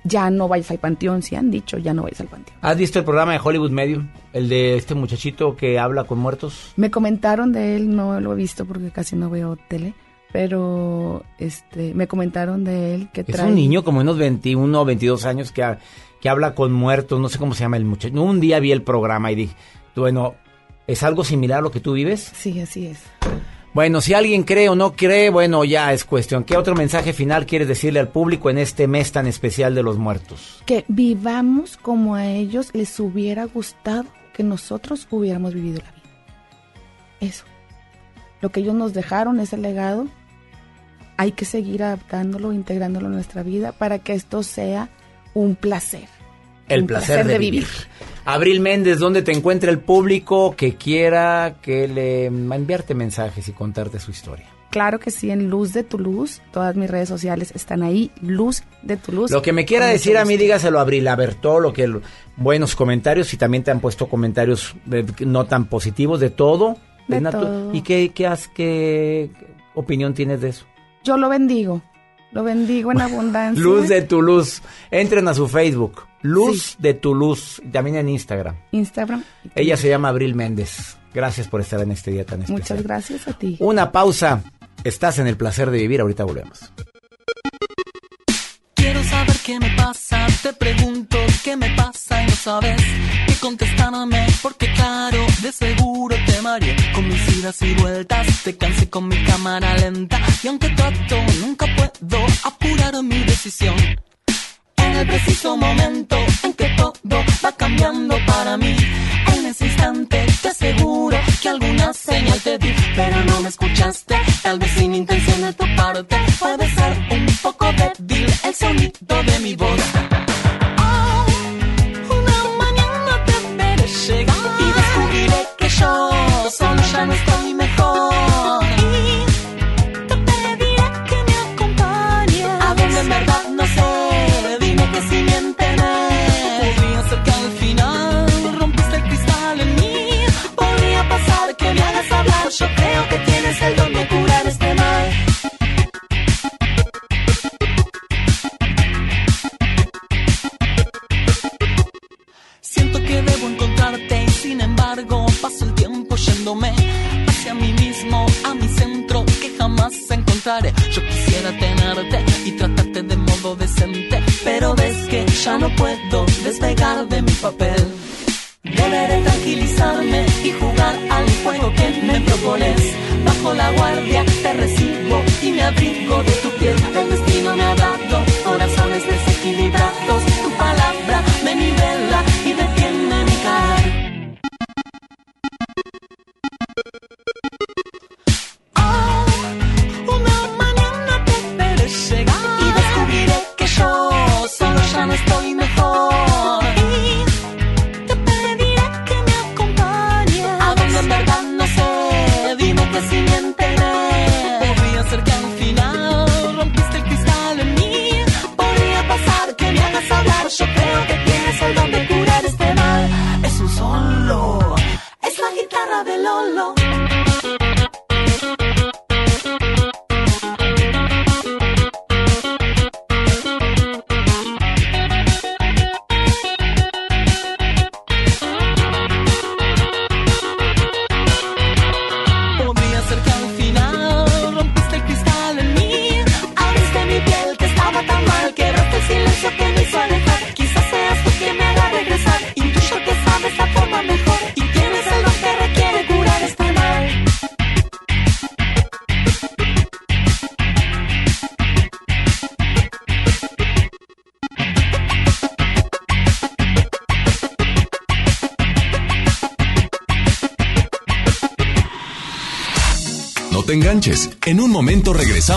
ya no vayas al panteón, si han dicho ya no vayas al panteón. ¿Has visto el programa de Hollywood Medium? El de este muchachito que habla con muertos. Me comentaron de él, no lo he visto porque casi no veo tele, pero este me comentaron de él que Es trae un niño como unos 21 o 22 años que, ha- que habla con muertos, no sé cómo se llama el muchacho. Un día vi el programa y dije, bueno, ¿es algo similar a lo que tú vives? Sí, así es. Bueno, si alguien cree o no cree, bueno, ya es cuestión. ¿Qué otro mensaje final quieres decirle al público en este mes tan especial de los muertos? Que vivamos como a ellos les hubiera gustado que nosotros hubiéramos vivido la vida. Eso. Lo que ellos nos dejaron, ese legado, hay que seguir adaptándolo, integrándolo en nuestra vida para que esto sea un placer. El placer, de, vivir. Abril Méndez, ¿dónde te encuentra el público que quiera que le enviarte mensajes y contarte su historia? Claro que sí, en Luz de tu Luz, todas mis redes sociales están ahí, Luz de tu Luz. Lo que me quiera decir a mí, dígaselo a Abril, a ver todo lo que... Buenos comentarios y también te han puesto comentarios eh, no tan positivos de todo. De todo. ¿Y qué, qué, has- qué opinión tienes de eso? Yo lo bendigo, lo bendigo en abundancia. Luz de tu luz. Entren a su Facebook. Luz de tu luz. También en Instagram. Instagram. Ella se llama Abril Méndez. Gracias por estar en este día tan especial. Muchas gracias a ti. Una pausa. Estás en el placer de vivir. Ahorita volvemos. Quiero saber qué me pasa, te pregunto qué me pasa y no sabes qué contestarme, porque claro, de seguro te mareé con mis idas y vueltas, te cansé con mi cámara lenta y aunque trato, nunca puedo apurar mi decisión. En el preciso momento en que todo va cambiando para mí, en ese instante te aseguro que alguna señal te di, pero no me escuchaste, tal vez sin intención de tu parte, puede ser un poco débil el sonido de mi voz.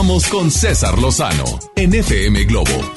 Con César Lozano en Globo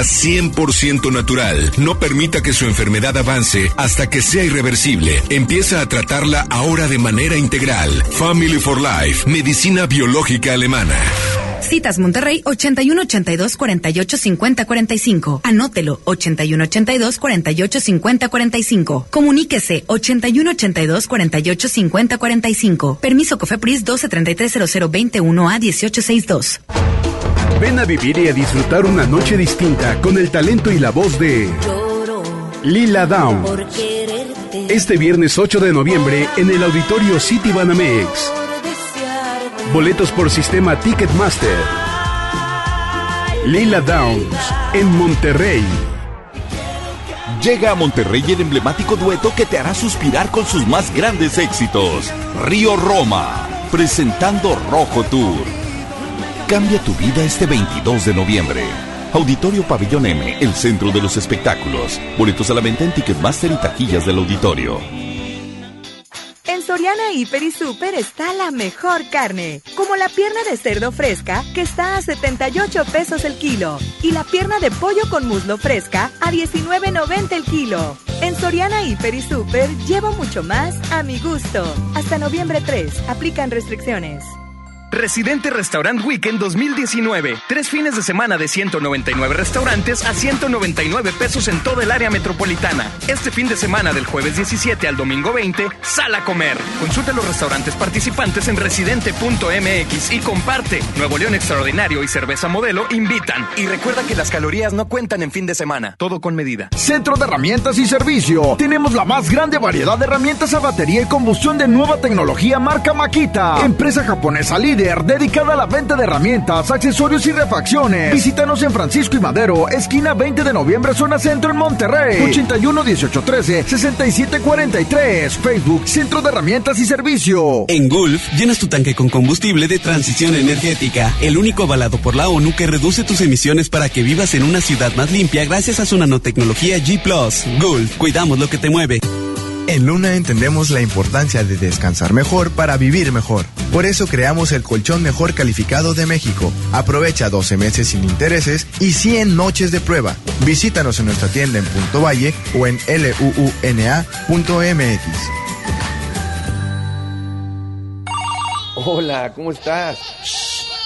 100% natural. No permita que su enfermedad avance hasta que sea irreversible. Empieza a tratarla ahora de manera integral. Family for Life, medicina biológica alemana. Citas Monterrey 81 82 48 50 45. Anótelo 81 82 48 50 45. Comuníquese 81 82 48 50 45. Permiso Cofepris 12 33 00 21 a 1862. Ven a vivir y a disfrutar una noche distinta con el talento y la voz de Lila Down. Este viernes 8 de noviembre en el auditorio City Banamex. Boletos por sistema Ticketmaster. Lila Downs en Monterrey. Llega a Monterrey el emblemático dueto que te hará suspirar con sus más grandes éxitos. Río Roma, presentando Rojo Tour Cambia tu vida este 22 de noviembre. Auditorio Pabellón M, el centro de los espectáculos. Boletos a la venta en Ticketmaster y taquillas del auditorio. En Soriana Hiper y Super está la mejor carne, como la pierna de cerdo fresca que está a 78 pesos el kilo y la pierna de pollo con muslo fresca a 19.90 el kilo. En Soriana Hiper y Super llevo mucho más a mi gusto. Hasta noviembre 3, aplican restricciones. Residente Restaurant Weekend 2019. Tres fines de semana de 199 restaurantes a 199 pesos en toda el área metropolitana. Este fin de semana del jueves 17 al domingo 20, sal a comer. Consulta los restaurantes participantes en residente.mx y comparte. Nuevo León Extraordinario y Cerveza Modelo invitan. Y recuerda que las calorías no cuentan en fin de semana. Todo con medida. Centro de Herramientas y Servicio. Tenemos la más grande variedad de herramientas a batería y combustión de nueva tecnología marca Makita. Empresa japonesa líder dedicada a la venta de herramientas, accesorios y refacciones. Visítanos en Francisco y Madero, esquina 20 de noviembre, zona centro en Monterrey. 81 18 13 67 43. Facebook, Centro de Herramientas y Servicio. En Gulf, llenas tu tanque con combustible de transición energética, el único avalado por la ONU que reduce tus emisiones para que vivas en una ciudad más limpia gracias a su nanotecnología G ⁇ Gulf, cuidamos lo que te mueve. En Luna entendemos la importancia de descansar mejor para vivir mejor. Por eso creamos el colchón mejor calificado de México. Aprovecha 12 meses sin intereses y 100 noches de prueba. Visítanos en nuestra tienda en Punto Valle o en luuna.mx. Hola, ¿cómo estás?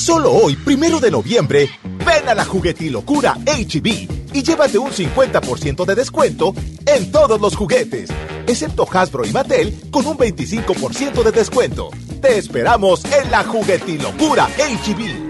Solo hoy, primero de noviembre, ven a la juguetilocura HB y llévate un 50% de descuento en todos los juguetes, excepto Hasbro y Mattel con un 25% de descuento. Te esperamos en la juguetilocura HB.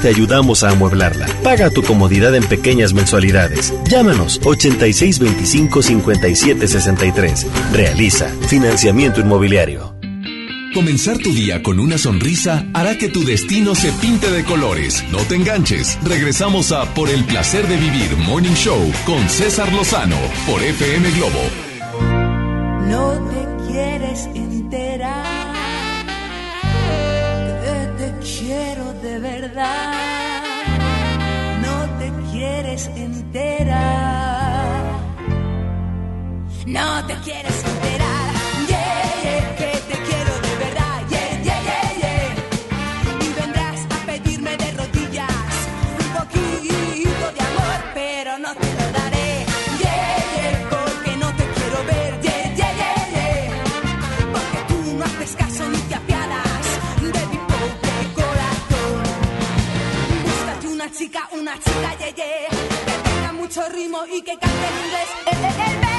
te ayudamos a amueblarla. Paga tu comodidad en pequeñas mensualidades. Llámanos 8625-5763. Realiza financiamiento inmobiliario. Comenzar tu día con una sonrisa hará que tu destino se pinte de colores. No te enganches. Regresamos a Por el placer de vivir Morning Show con César Lozano por FM Globo. No te quieres enterar verdad. No te quieres enterar. No te quieres enterar. Una chica, yeah, yeah, que tenga mucho ritmo y que cante en inglés. Eh, eh, el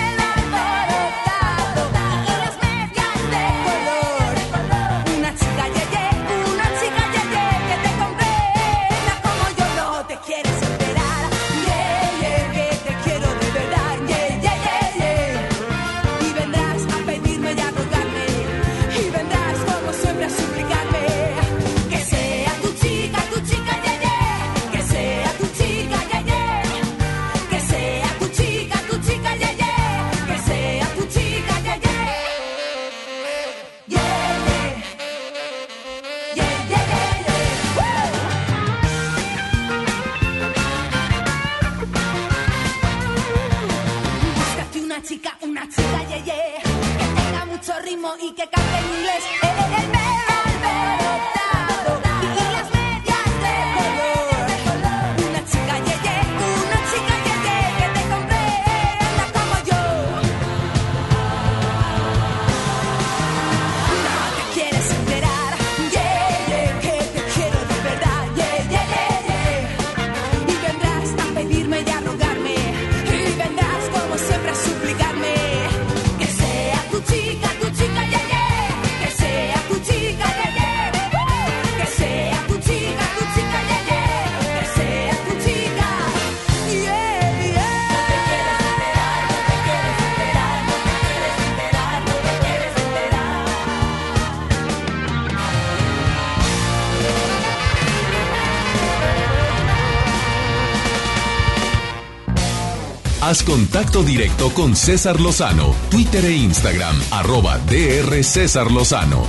contacto directo con César Lozano, Twitter e Instagram, arroba DR César Lozano.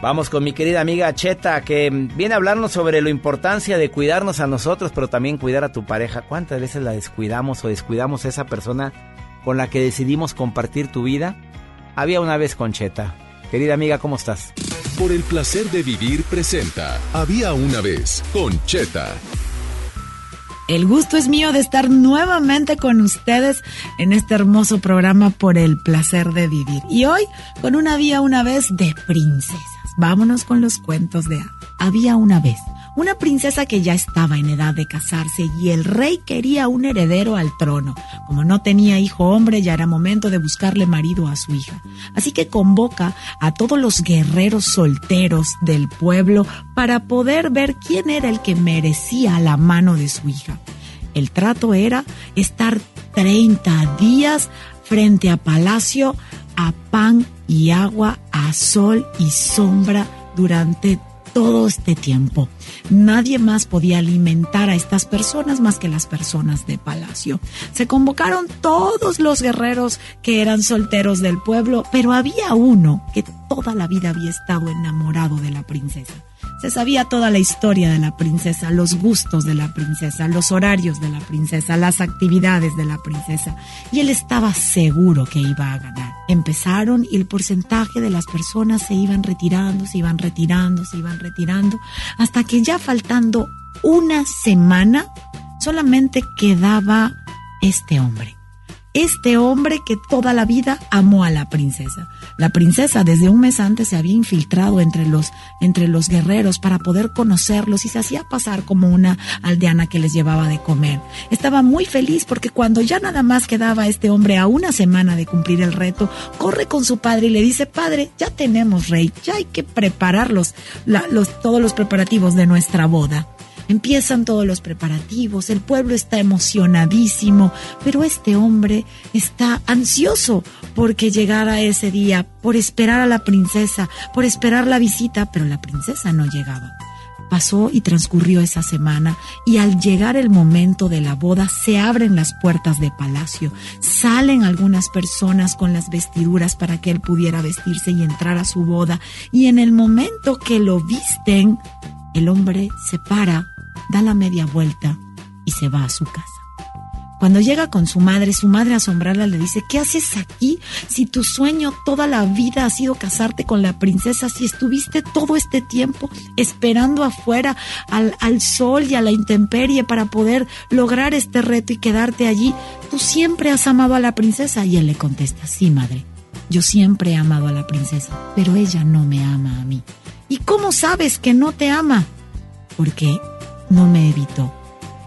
Vamos con mi querida amiga Cheta, que viene a hablarnos sobre la importancia de cuidarnos a nosotros, pero también cuidar a tu pareja. ¿Cuántas veces la descuidamos o descuidamos a esa persona con la que decidimos compartir tu vida? Había una vez con Cheta. Querida amiga, ¿cómo estás? Por el placer de vivir presenta Había una vez con Cheta. El gusto es mío de estar nuevamente con ustedes en este hermoso programa por el placer de vivir. Y hoy con una vía una vez de princesas. Vámonos con los cuentos de. Había una vez una princesa que ya estaba en edad de casarse y el rey quería un heredero al trono. Como no tenía hijo hombre, ya era momento de buscarle marido a su hija. Así que convoca a todos los guerreros solteros del pueblo para poder ver quién era el que merecía la mano de su hija. El trato era estar 30 días frente a palacio a pan y agua, a sol y sombra durante todo este tiempo. Nadie más podía alimentar a estas personas más que las personas de palacio. Se convocaron todos los guerreros que eran solteros del pueblo, pero había uno que toda la vida había estado enamorado de la princesa. Se sabía toda la historia de la princesa, los gustos de la princesa, los horarios de la princesa, las actividades de la princesa. Y él estaba seguro que iba a ganar. Empezaron y el porcentaje de las personas se iban retirando, se iban retirando, se iban retirando, hasta que ya faltando una semana solamente quedaba este hombre este hombre que toda la vida amó a la princesa. La princesa desde un mes antes se había infiltrado entre los, entre los guerreros para poder conocerlos y se hacía pasar como una aldeana que les llevaba de comer. Estaba muy feliz porque cuando ya nada más quedaba este hombre a una semana de cumplir el reto, corre con su padre y le dice, padre, ya tenemos rey, ya hay que preparar los, todos los preparativos de nuestra boda. Empiezan todos los preparativos, el pueblo está emocionadísimo, pero este hombre está ansioso porque llegara ese día, por esperar a la princesa, por esperar la visita, pero la princesa no llegaba. Pasó y transcurrió esa semana y al llegar el momento de la boda se abren las puertas de palacio, salen algunas personas con las vestiduras para que él pudiera vestirse y entrar a su boda y en el momento que lo visten, el hombre se para da la media vuelta y se va a su casa. Cuando llega con su madre, su madre asombrada le dice, ¿qué haces aquí si tu sueño toda la vida ha sido casarte con la princesa, si estuviste todo este tiempo esperando afuera al, sol y a la intemperie para poder lograr este reto y quedarte allí? Tú siempre has amado a la princesa. Y él le contesta, sí, madre, yo siempre he amado a la princesa, pero ella no me ama a mí. ¿Y cómo sabes que no te ama? Porque no me evitó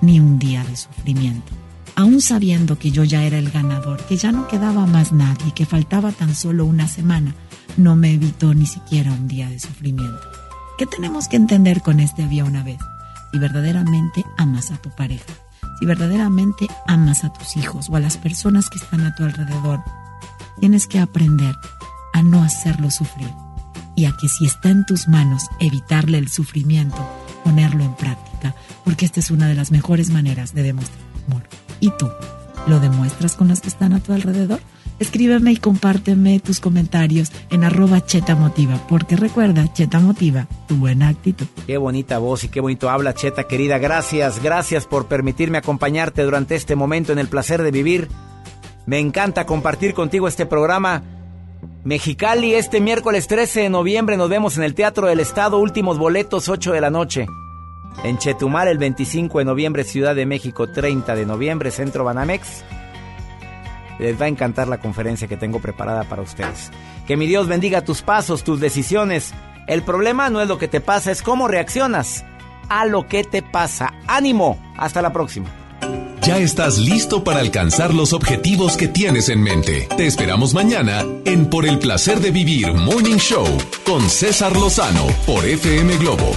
ni un día de sufrimiento. Aún sabiendo que yo ya era el ganador, que ya no quedaba más nadie, que faltaba tan solo una semana, no me evitó ni siquiera un día de sufrimiento. ¿Qué tenemos que entender con este había una vez? Si verdaderamente amas a tu pareja, si verdaderamente amas a tus hijos o a las personas que están a tu alrededor, tienes que aprender a no hacerlo sufrir y a que si está en tus manos evitarle el sufrimiento, ponerlo en práctica, porque esta es una de las mejores maneras de demostrar amor. ¿Y tú? ¿Lo demuestras con los que están a tu alrededor? Escríbeme y compárteme tus comentarios en arroba Cheta Motiva, porque recuerda, Cheta Motiva, tu buena actitud. Qué bonita voz y qué bonito habla, Cheta querida. Gracias, gracias por permitirme acompañarte durante este momento en el placer de vivir. Me encanta compartir contigo este programa. Mexicali, este miércoles 13 de noviembre nos vemos en el Teatro del Estado, últimos boletos 8 de la noche. En Chetumal el 25 de noviembre, Ciudad de México 30 de noviembre, Centro Banamex. Les va a encantar la conferencia que tengo preparada para ustedes. Que mi Dios bendiga tus pasos, tus decisiones. El problema no es lo que te pasa, es cómo reaccionas a lo que te pasa. Ánimo, hasta la próxima. Ya estás listo para alcanzar los objetivos que tienes en mente. Te esperamos mañana en Por el placer de vivir Morning Show con César Lozano por FM Globo